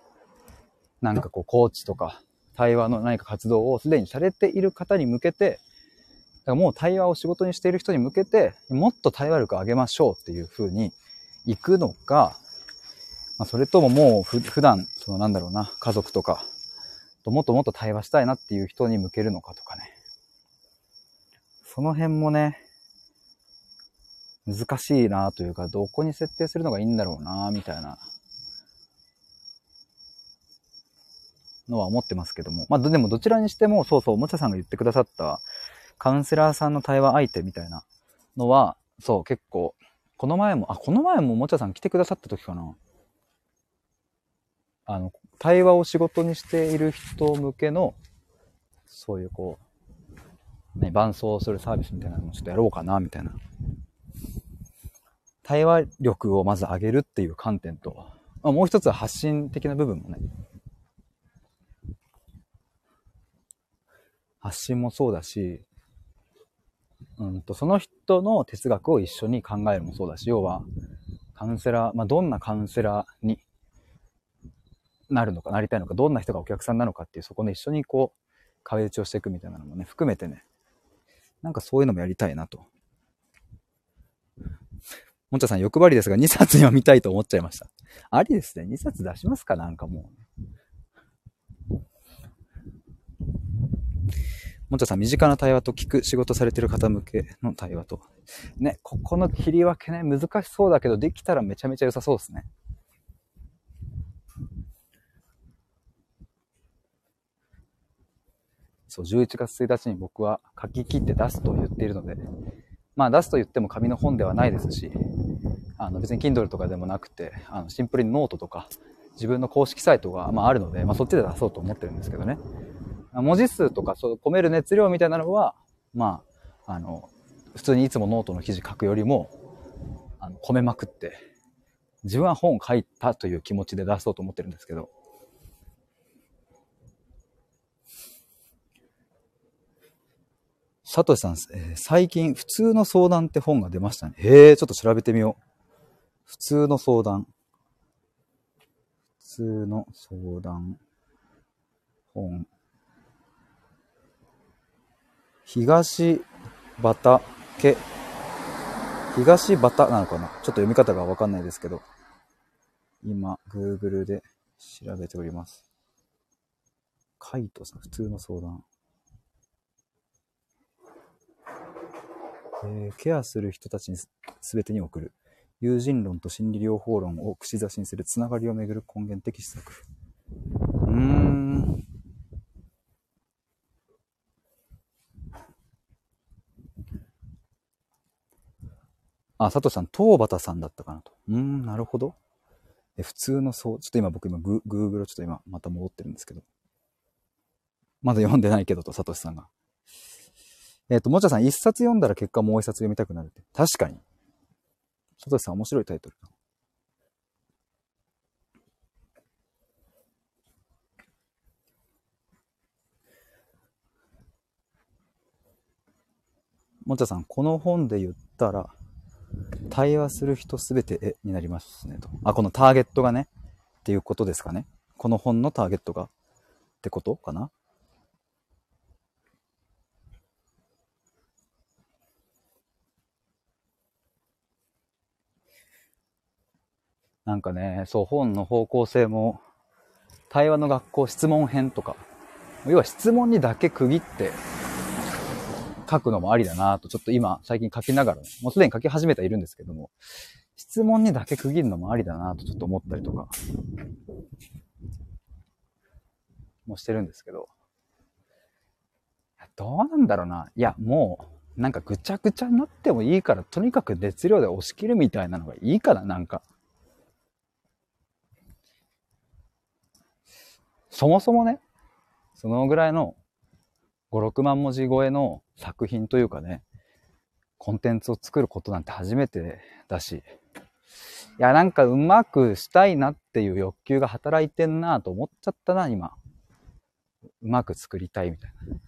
なんかこう、コーチとか、対話の何か活動をすでにされている方に向けて、だからもう対話を仕事にしている人に向けて、もっと対話力を上げましょうっていう風に行くのか、まあ、それとももう普段、そのなんだろうな、家族とか、ともっともっと対話したいなっていう人に向けるのかとかね。その辺もね、難しいなというか、どこに設定するのがいいんだろうなみたいなのは思ってますけども。まあ、でもどちらにしても、そうそう、おもちゃさんが言ってくださったカウンセラーさんの対話相手みたいなのは、そう、結構、この前も、あ、この前もおもちゃさん来てくださった時かな。あの、対話を仕事にしている人向けの、そういうこう、ね、伴走するサービスみたいなのもちょっとやろうかな、みたいな。対話力をまず上げるっていう観点と、まあ、もう一つは発信的な部分もね。発信もそうだし、うんと、その人の哲学を一緒に考えるもそうだし、要は、カウンセラー、まあ、どんなカウンセラーになるのか、なりたいのか、どんな人がお客さんなのかっていう、そこで一緒にこう、壁打ちをしていくみたいなのもね、含めてね、なんかそういうのもやりたいなと。もんちゃさん欲張りですが、2冊読みたいと思っちゃいました。ありですね。2冊出しますかなんかもう。もんちゃさん、身近な対話と聞く仕事されてる方向けの対話と。ね、ここの切り分けね、難しそうだけど、できたらめちゃめちゃ良さそうですね。そう、11月1日に僕は書き切って出すと言っているので、まあ出すと言っても紙の本ではないですし、あの別に Kindle とかでもなくて、あのシンプルにノートとか自分の公式サイトが、まあ、あるので、まあ、そっちで出そうと思ってるんですけどね。文字数とかそう込める熱量みたいなのは、まあ、あの、普通にいつもノートの記事書くよりも、あの、込めまくって、自分は本を書いたという気持ちで出そうと思ってるんですけど、サトシさん、えー、最近、普通の相談って本が出ましたね。へえ、ちょっと調べてみよう。普通の相談。普通の相談。本。東畑。東畑なのかな？ちょっと読み方がわかんないですけど。今、Google で調べております。カイトさん、普通の相談。えー、ケアする人たちに全てに送る。友人論と心理療法論を串刺しにするつながりをめぐる根源的施策。うーん。あ、佐藤さん、東畑さんだったかなと。うーん、なるほど。え、普通のそう、ちょっと今僕今グ、グーグルちょっと今また戻ってるんですけど。まだ読んでないけどと、佐藤さんが。えっ、と、もちゃさん、一冊読んだら結果もう一冊読みたくなるって。確かに。佐藤さん、面白いタイトル。もちゃさん、この本で言ったら、対話する人すべて絵になりますねと。あ、このターゲットがね、っていうことですかね。この本のターゲットがってことかななんかね、そう、本の方向性も、対話の学校質問編とか、要は質問にだけ区切って書くのもありだなと、ちょっと今、最近書きながら、もうすでに書き始めているんですけども、質問にだけ区切るのもありだなとちょっと思ったりとか、もしてるんですけど、どうなんだろうな。いや、もう、なんかぐちゃぐちゃになってもいいから、とにかく熱量で押し切るみたいなのがいいかな、なんか。そもそもね、そのぐらいの5、6万文字超えの作品というかね、コンテンツを作ることなんて初めてだし、いや、なんかうまくしたいなっていう欲求が働いてんなと思っちゃったな、今。うまく作りたいみたいな。い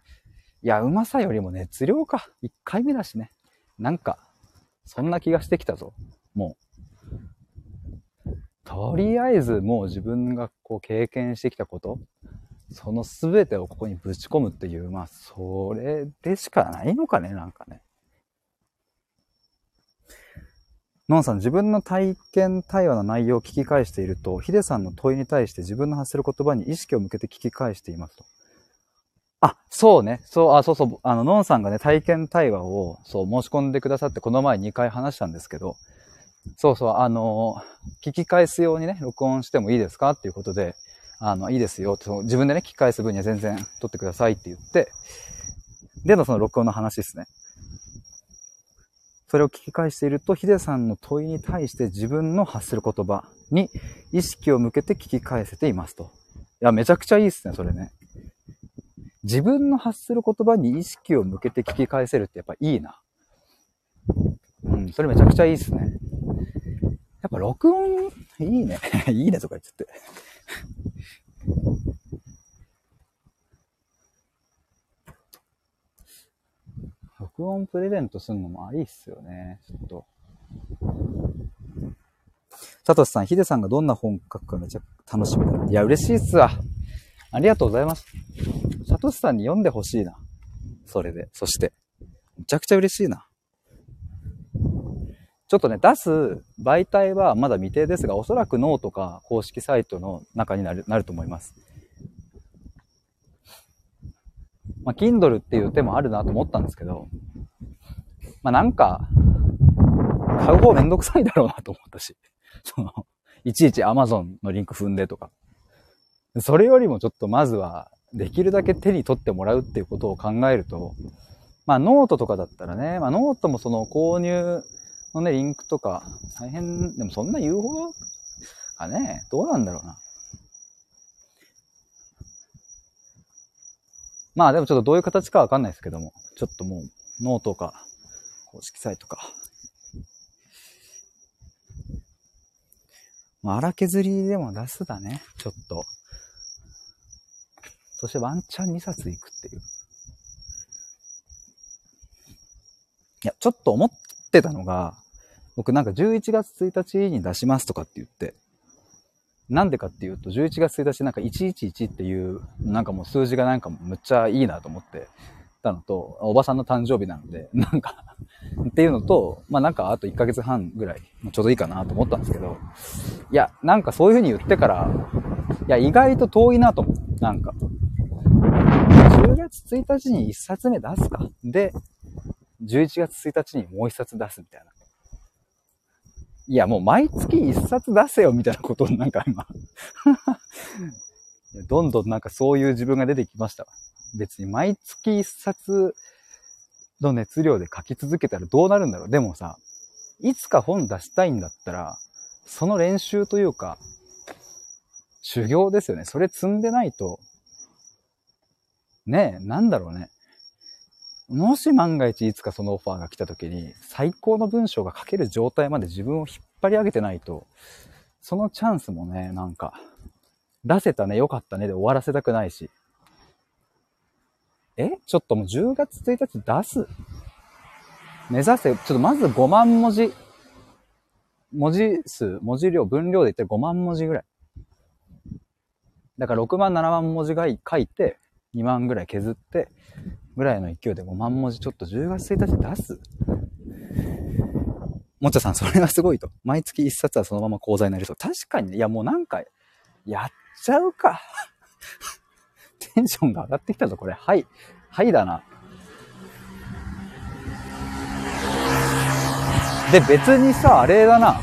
や、うまさよりも熱量か。1回目だしね。なんか、そんな気がしてきたぞ。もう。とりあえずもう自分がこう経験してきたこと、その全てをここにぶち込むっていう、まあ、それでしかないのかね、なんかね。ノンさん、自分の体験対話の内容を聞き返していると、ヒデさんの問いに対して自分の発する言葉に意識を向けて聞き返していますと。あ、そうね。そう、あ、そうそう。あの、ノンさんがね、体験対話を、そう、申し込んでくださって、この前2回話したんですけど、そうそう、あの、聞き返すようにね、録音してもいいですかっていうことで、あの、いいですよって、自分でね、聞き返す分には全然撮ってくださいって言って、でのその録音の話ですね。それを聞き返していると、ヒデさんの問いに対して自分の発する言葉に意識を向けて聞き返せていますと。いや、めちゃくちゃいいですね、それね。自分の発する言葉に意識を向けて聞き返せるってやっぱいいな。うん、それめちゃくちゃいいですね。やっぱ録音、いいね。いいねとか言っちゃって。録音プレゼントするのもありっすよね。ちょっと。サトシさん、ヒデさんがどんな本書くかめちゃ楽しみだ。いや、嬉しいっすわ。ありがとうございます。サトシさんに読んでほしいな。それで。そして。めちゃくちゃ嬉しいな。ちょっとね、出す媒体はまだ未定ですが、おそらくノートか公式サイトの中になるなると思います。まあ、Kindle っていう手もあるなと思ったんですけど、まあ、なんか、買う方めんどくさいだろうなと思ったし、その、いちいち Amazon のリンク踏んでとか。それよりもちょっとまずは、できるだけ手に取ってもらうっていうことを考えると、まあノートとかだったらね、まあノートもその購入のね、リンクとか、大変、でもそんな言うほどかね、どうなんだろうな。まあでもちょっとどういう形かわかんないですけども、ちょっともうノートか、公式サイトか。まあ荒削りでも出すだね、ちょっと。そしてワンチャン2冊いくっていう。いや、ちょっと思ってたのが、僕なんか11月1日に出しますとかって言って、なんでかっていうと、11月1日なんか111っていう、なんかもう数字がなんかむっちゃいいなと思ってたのと、おばさんの誕生日なので、なんか っていうのと、まあなんかあと1ヶ月半ぐらい、ちょうどいいかなと思ったんですけど、いや、なんかそういう風に言ってから、いや、意外と遠いなと思う。なんか。10月1日に1冊目出すか。で、11月1日にもう1冊出すみたいな。いや、もう毎月1冊出せよみたいなことをなんか今 どんどんなんかそういう自分が出てきました。別に毎月一冊の熱量で書き続けたらどうなるんだろう。でもさ、いつか本出したいんだったら、その練習というか、修行ですよね。それ積んでないと、ねえ、なんだろうね。もし万が一いつかそのオファーが来た時に、最高の文章が書ける状態まで自分を引っ張り上げてないと、そのチャンスもね、なんか、出せたね、よかったねで終わらせたくないし。え？ちょっともう10月1日出す？目指せ、ちょっとまず5万文字、文字数、文字量、分量で言って5万文字ぐらい。だから6万、7万文字が書いて、2万ぐらい削って、ぐらいの勢いで5万文字ちょっと10月1日出す？もっちゃさん、それがすごいと。毎月1冊はそのまま講座になりそう。確かにね、いやもうなんか、やっちゃうか。テンションが上がってきたぞ、これ。はい。はいだな。で、別にさ、あれだな。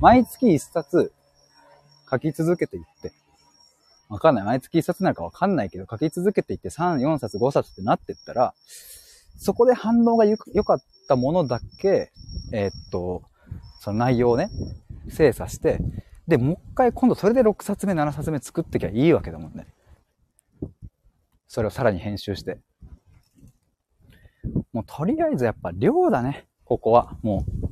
毎月一冊書き続けていって。わかんない。毎月一冊なのかわかんないけど、書き続けていって3、4冊、5冊ってなってったら、そこで反応が良かったものだけ、えー、っと、その内容をね、精査して、で、もう一回今度それで6冊目、7冊目作ってきゃいいわけだもんね。それをさらに編集して。もうとりあえずやっぱ量だね。ここは。もう。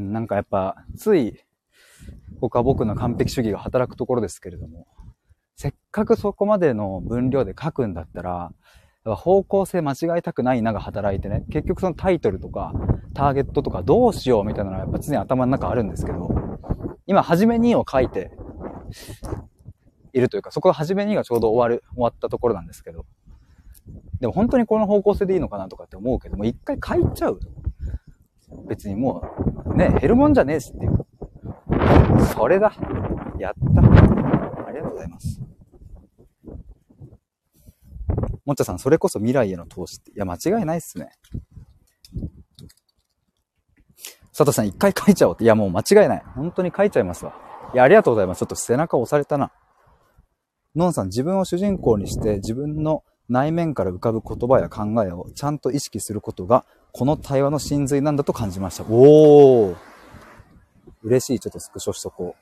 なんかやっぱ、つい、ここは僕の完璧主義が働くところですけれども、せっかくそこまでの分量で書くんだったら、方向性間違えたくないなが働いてね、結局そのタイトルとか、ターゲットとかどうしようみたいなのはやっぱ常に頭の中あるんですけど、今、はじめにを書いて、いるというか、そこは初めにがちょうど終わる、終わったところなんですけど。でも本当にこの方向性でいいのかなとかって思うけども、一回書いちゃう。別にもう、ね、減るもんじゃねえしっていう。それだ。やった。ありがとうございます。もっちゃさん、それこそ未来への投資って。いや、間違いないっすね。佐藤さん、一回書いちゃおうって。いや、もう間違いない。本当に書いちゃいますわ。いや、ありがとうございます。ちょっと背中押されたな。のんさん、自分を主人公にして自分の内面から浮かぶ言葉や考えをちゃんと意識することが、この対話の真髄なんだと感じました。おー嬉しい。ちょっとスクショしとこ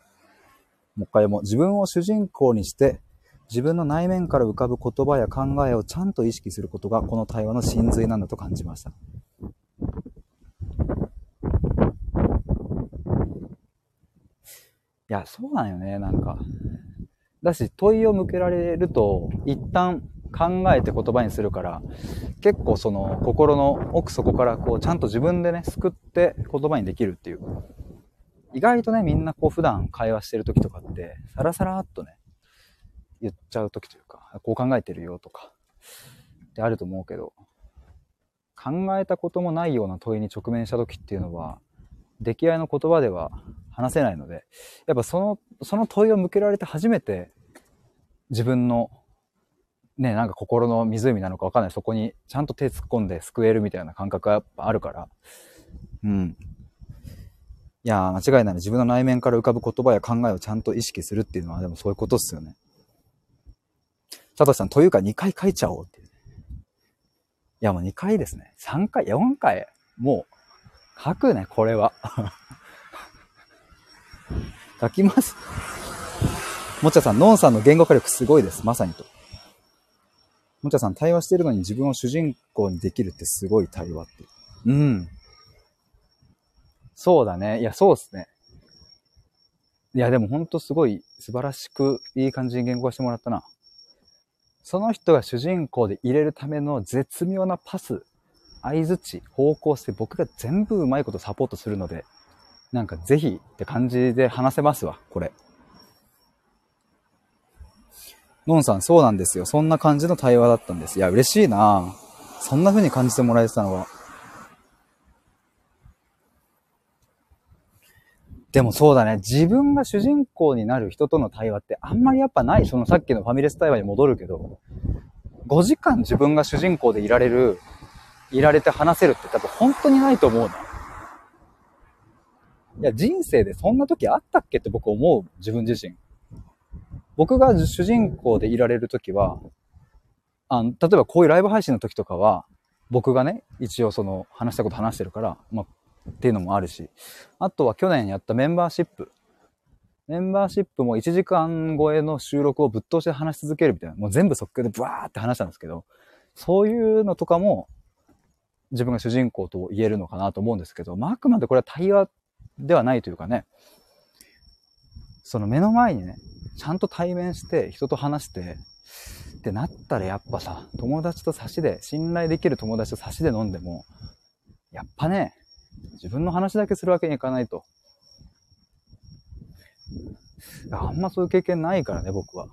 う。もう一回も。自分を主人公にして、自分の内面から浮かぶ言葉や考えをちゃんと意識することが、この対話の真髄なんだと感じました。いや、そうなんよね、なんか。だし、問いを向けられると、一旦考えて言葉にするから、結構その心の奥底からこう、ちゃんと自分でね、救って言葉にできるっていう。意外とね、みんなこう普段会話してる時とかって、さらさらっとね、言っちゃう時というか、こう考えてるよとか、ってあると思うけど、考えたこともないような問いに直面した時っていうのは、出来合いの言葉では話せないので、やっぱその、その問いを向けられて初めて自分のね、なんか心の湖なのかわかんない。そこにちゃんと手突っ込んで救えるみたいな感覚がやっぱあるから。うん。いや、間違いない。自分の内面から浮かぶ言葉や考えをちゃんと意識するっていうのは、でもそういうことっすよね。佐藤さん、というか2回書いちゃおうっていう。ねいや、もう2回ですね。3回、4回、もう、書くね、これは。書きます。もっちゃさん、ノンさんの言語化力すごいです。まさにと。もちゃさん、対話してるのに自分を主人公にできるってすごい対話って。うん。そうだね。いや、そうっすね。いや、でもほんとすごい素晴らしくいい感じに言語化してもらったな。その人が主人公で入れるための絶妙なパス、合図値、方向性、僕が全部うまいことサポートするので、なんかぜひって感じで話せますわ、これ。のんさん、そうなんですよ。そんな感じの対話だったんです。いや、嬉しいなそんな風に感じてもらえてたのは。でもそうだね。自分が主人公になる人との対話ってあんまりやっぱない。そのさっきのファミレス対話に戻るけど、5時間自分が主人公でいられる、いられて話せるって多分本当にないと思うな。いや、人生でそんな時あったっけって僕思う、自分自身。僕が主人公でいられる時は、あの、例えばこういうライブ配信の時とかは、僕がね、一応その話したこと話してるから、まあ、っていうのもあるし、あとは去年やったメンバーシップ。メンバーシップも1時間超えの収録をぶっ通して話し続けるみたいな、もう全部即興でブワーって話したんですけど、そういうのとかも自分が主人公と言えるのかなと思うんですけど、まあ、あくまでこれは対話ではないというかね、その目の前にね、ちゃんと対面して人と話してってなったらやっぱさ、友達と差しで、信頼できる友達と差しで飲んでも、やっぱね、自分の話だけするわけにいかないと。あんまそういう経験ないからね、僕は。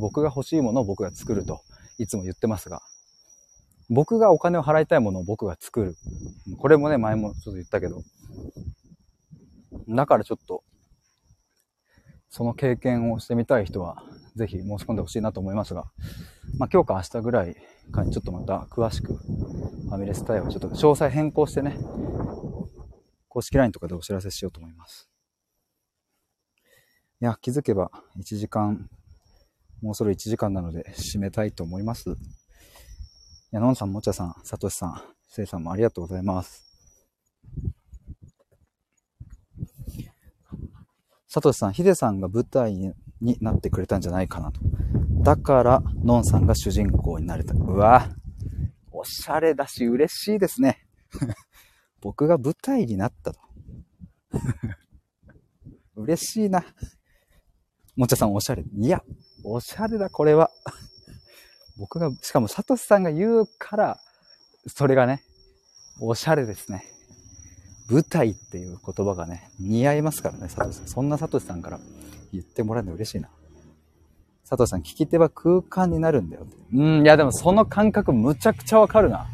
僕が欲しいものを僕が作ると、いつも言ってますが。僕がお金を払いたいものを僕が作る。これもね、前もちょっと言ったけど。だからちょっと、その経験をしてみたい人は、ぜひ申し込んでほしいなと思いますが、まあ今日か明日ぐらいかにちょっとまた詳しく、ファミレス対応ちょっと詳細変更してね、公式 LINE とかでお知らせしようと思います。いや、気づけば1時間、もうそろ1時間なので締めたいと思います。いや、のんさん、もちゃさん、さとしさん、せいさんもありがとうございます。さとしさん、ひでさんが舞台になってくれたんじゃないかなと。だから、のんさんが主人公になれた。うわおしゃれだし嬉しいですね。僕が舞台になったと。嬉しいな。もちゃさんおしゃれ。いや、おしゃれだ、これは。僕が、しかも、サトシさんが言うから、それがね、おしゃれですね。舞台っていう言葉がね、似合いますからね、サトさん。そんなサトシさんから言ってもらえるの嬉しいな。サトシさん、聞き手は空間になるんだよって。うん、いやでもその感覚むちゃくちゃわかるな。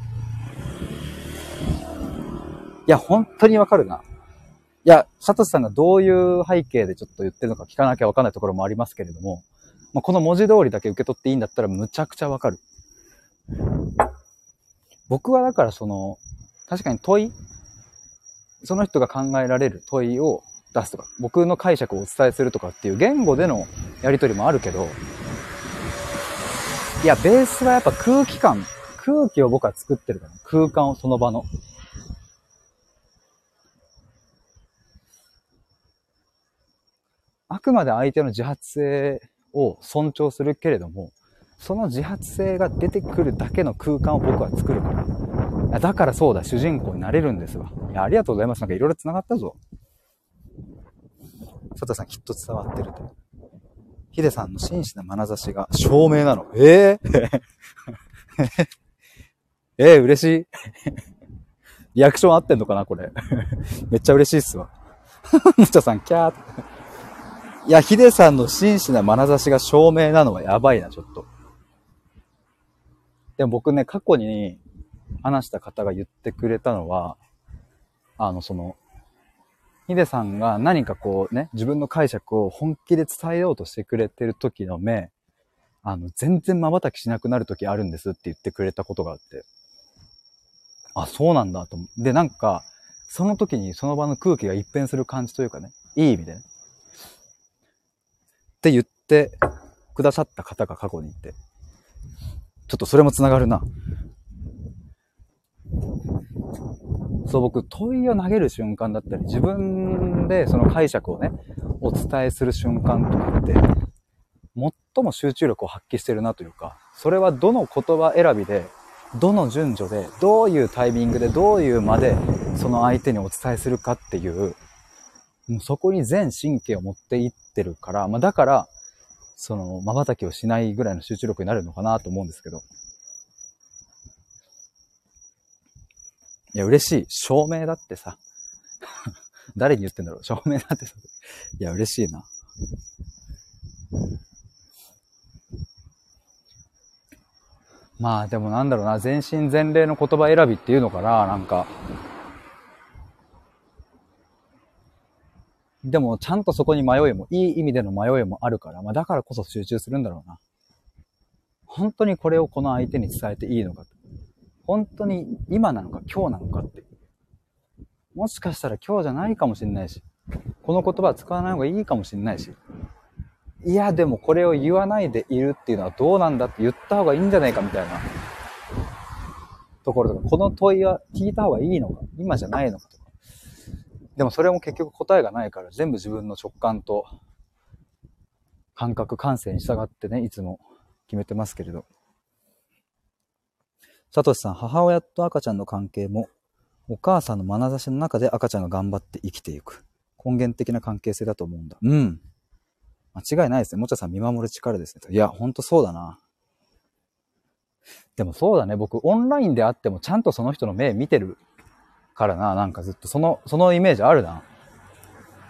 いや、本当にわかるな。いや、サトシさんがどういう背景でちょっと言ってるのか聞かなきゃわかんないところもありますけれども、まあ、この文字通りだけ受け取っていいんだったらむちゃくちゃわかる。僕はだからその、確かに問いその人が考えられる問いを出すとか、僕の解釈をお伝えするとかっていう言語でのやりとりもあるけど、いや、ベースはやっぱ空気感、空気を僕は作ってるから、空間をその場の。あくまで相手の自発性を尊重するけれども、その自発性が出てくるだけの空間を僕は作るから。だからそうだ、主人公になれるんですわ。や、ありがとうございます。なんかいろいろ繋がったぞ。佐藤さんきっと伝わってると。ヒデさんの真摯な眼差しが照明なの。えー、えー、嬉しい。リアクション合ってんのかなこれ。めっちゃ嬉しいっすわ。むちゃさん、キャーっていや、ヒデさんの真摯な眼差しが証明なのはやばいな、ちょっと。でも僕ね、過去に話した方が言ってくれたのは、あの、その、ヒデさんが何かこうね、自分の解釈を本気で伝えようとしてくれてる時の目、あの、全然瞬きしなくなる時あるんですって言ってくれたことがあって。あ、そうなんだと。で、なんか、その時にその場の空気が一変する感じというかね、いい意味でね。って言ってくださった方が過去にいて、ちょっとそれも繋がるな。そう、僕、問いを投げる瞬間だったり、自分でその解釈をね、お伝えする瞬間とかって、最も集中力を発揮してるなというか、それはどの言葉選びで、どの順序で、どういうタイミングで、どういう間で、その相手にお伝えするかっていう、もうそこに全神経を持っていってるから、まあだから、その、瞬きをしないぐらいの集中力になるのかなと思うんですけど。いや、嬉しい。照明だってさ。誰に言ってんだろう照明だってさ。いや、嬉しいな。まあでもなんだろうな、全身全霊の言葉選びっていうのかな、なんか。でも、ちゃんとそこに迷いも、いい意味での迷いもあるから、まあ、だからこそ集中するんだろうな。本当にこれをこの相手に伝えていいのか。本当に今なのか今日なのかって。もしかしたら今日じゃないかもしれないし、この言葉使わない方がいいかもしれないし。いや、でもこれを言わないでいるっていうのはどうなんだって言った方がいいんじゃないかみたいなところとか、この問いは聞いた方がいいのか、今じゃないのかとか。でもそれも結局答えがないから全部自分の直感と感覚、感性に従ってね、いつも決めてますけれど。サトシさん、母親と赤ちゃんの関係も、お母さんの眼差しの中で赤ちゃんが頑張って生きていく。根源的な関係性だと思うんだ。うん。間違いないですね。もちゃさん見守る力ですね。いや、ほんとそうだな。でもそうだね。僕、オンラインであってもちゃんとその人の目見てるからな。なんかずっとその、そのイメージあるな。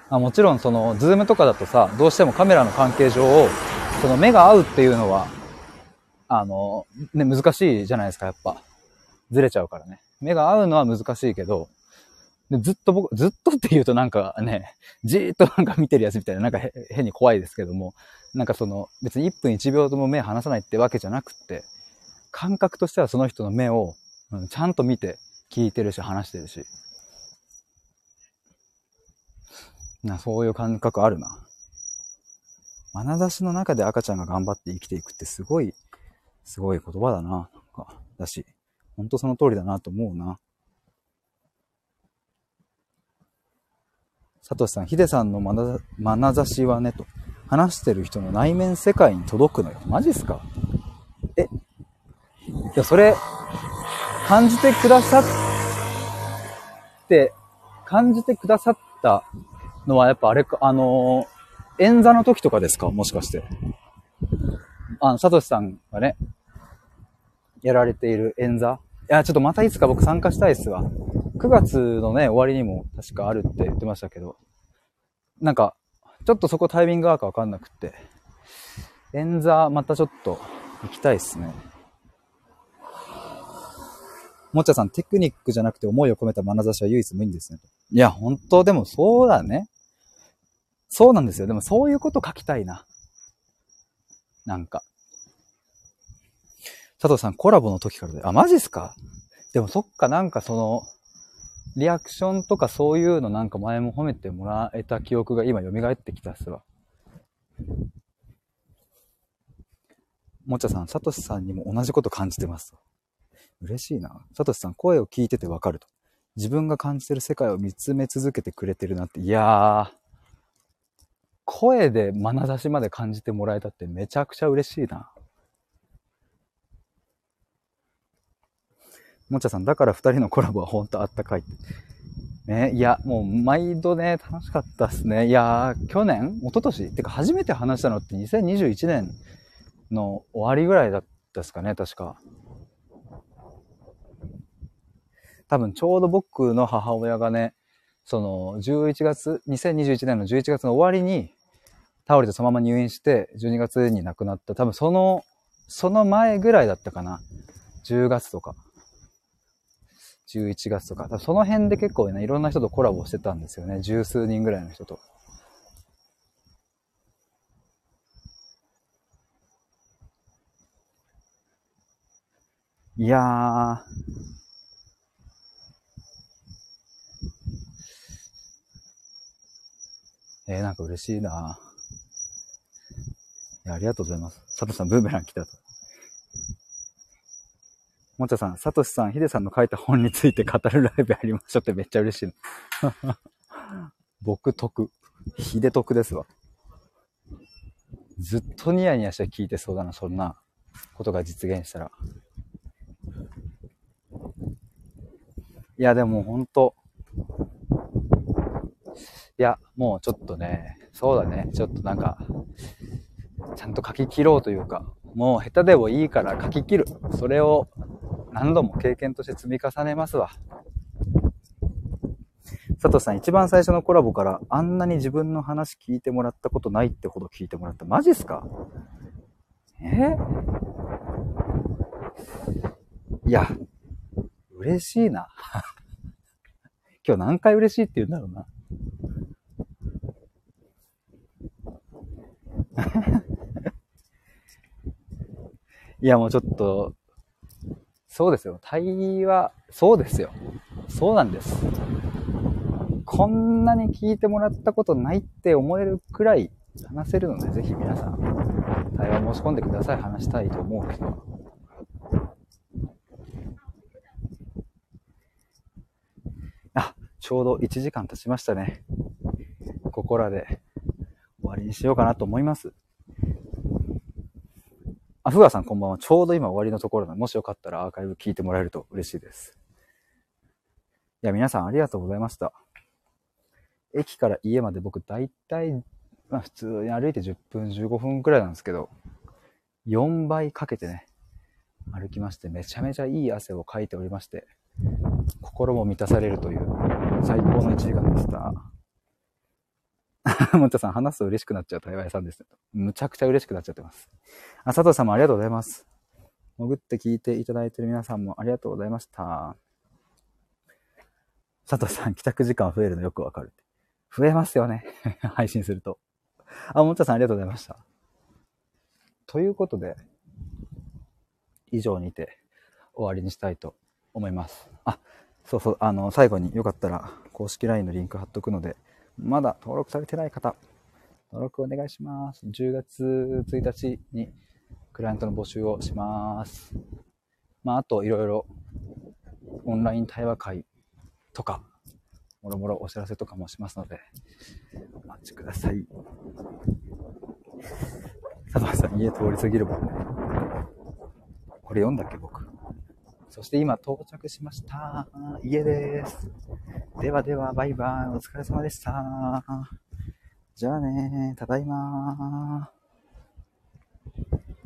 あもちろんその、ズームとかだとさ、どうしてもカメラの関係上、その目が合うっていうのは、あの、ね、難しいじゃないですか、やっぱ。ずれちゃうからね。目が合うのは難しいけど、でずっと僕、ずっとって言うとなんかね、じーっとなんか見てるやつみたいな、なんか変に怖いですけども、なんかその、別に1分1秒とも目離さないってわけじゃなくって、感覚としてはその人の目を、うん、ちゃんと見て聞いてるし話してるし。な、そういう感覚あるな。眼差しの中で赤ちゃんが頑張って生きていくってすごい、すごい言葉だな。なんか、だし、ほんとその通りだなと思うな。サトシさん、ヒデさんの眼差しはね、と、話してる人の内面世界に届くのよ。マジっすか？え？いや、それ、感じてくださって、感じてくださったのはやっぱあれか、あのー、演座の時とかですか？もしかして。あの、サトシさんがね、やられている演座いや、ちょっとまたいつか僕参加したいっすわ。9月のね、終わりにも確かあるって言ってましたけど、なんか、ちょっとそこタイミング合うかわかんなくって、演座またちょっと行きたいっすね。もっちゃさん、テクニックじゃなくて思いを込めた眼差しは唯一無二ですね。いや、本当でもそうだね。そうなんですよ。でもそういうこと書きたいな。なんか。佐藤さん、コラボの時からで。あ、マジっすか？でもそっか、なんかその、リアクションとかそういうのなんか前も褒めてもらえた記憶が今蘇ってきたっすわ。もちゃさん、サトシさんにも同じこと感じてます嬉しいな。サトシさん、声を聞いててわかると。自分が感じてる世界を見つめ続けてくれてるなって。いやー、声で眼差しまで感じてもらえたってめちゃくちゃ嬉しいな。もちゃさん、だから二人のコラボは本当あったかい。ね、いや、もう毎度ね、楽しかったっすね。いや、去年一昨年てか初めて話したのって2021年の終わりぐらいだったですかね、確か。多分ちょうど僕の母親がね、その11月、2021年の11月の終わりに倒れてそのまま入院して12月に亡くなった。多分その、その前ぐらいだったかな。10月とか。11月とか、その辺で結構ね、いろんな人とコラボしてたんですよね。十数人ぐらいの人と。いやー。えー、なんか嬉しいな。いや、ありがとうございます。佐藤さん、ブーメラン来たと。もちゃさん、さとしさん、ヒデさんの書いた本について語るライブやりましょうってめっちゃ嬉しいの。僕得。ヒデ得ですわ。ずっとニヤニヤして聞いてそうだな、そんなことが実現したら。いや、でもほんと。いや、もうちょっとね、そうだね、ちょっとなんか、ちゃんと書き切ろうというか、もう下手でもいいから書き切る。それを何度も経験として積み重ねますわ。佐藤さん、一番最初のコラボからあんなに自分の話聞いてもらったことないってほど聞いてもらった。マジっすか？え？いや、嬉しいな。今日何回嬉しいって言うんだろうな。いや、もうちょっと、そうですよ。対話、そうですよ。そうなんです。こんなに聞いてもらったことないって思えるくらい話せるので、ぜひ皆さん、対話申し込んでください。話したいと思う人は。あ、ちょうど1時間経ちましたね。ここらで終わりにしようかなと思います。あ、ふがさんこんばんは。ちょうど今終わりのところなので、もしよかったらアーカイブ聞いてもらえると嬉しいです。いや、皆さんありがとうございました。駅から家まで僕大体まあ普通に歩いて10分、15分くらいなんですけど、4倍かけてね、歩きまして、めちゃめちゃいい汗をかいておりまして、心も満たされるという最高の1時間でした。もっちゃさん、話すと嬉しくなっちゃう台湾屋さんです。むちゃくちゃ嬉しくなっちゃってます。あ、佐藤さんもありがとうございます。潜って聞いていただいてる皆さんもありがとうございました。佐藤さん、帰宅時間増えるのよくわかる。増えますよね。配信すると。あ、もっちゃさんありがとうございました。ということで、以上にて終わりにしたいと思います。あ、そうそう、あの、最後によかったら公式 LINE のリンク貼っとくので、まだ登録されてない方、登録お願いします。10月1日にクライアントの募集をします。まあ、あといろいろオンライン対話会とか、もろもろお知らせとかもしますので、お待ちください。佐藤さん、家通り過ぎるもんね。これ読んだっけ、僕？そして今到着しました。家です。ではでは、バイバイ。お疲れ様でした。じゃあね、ただいま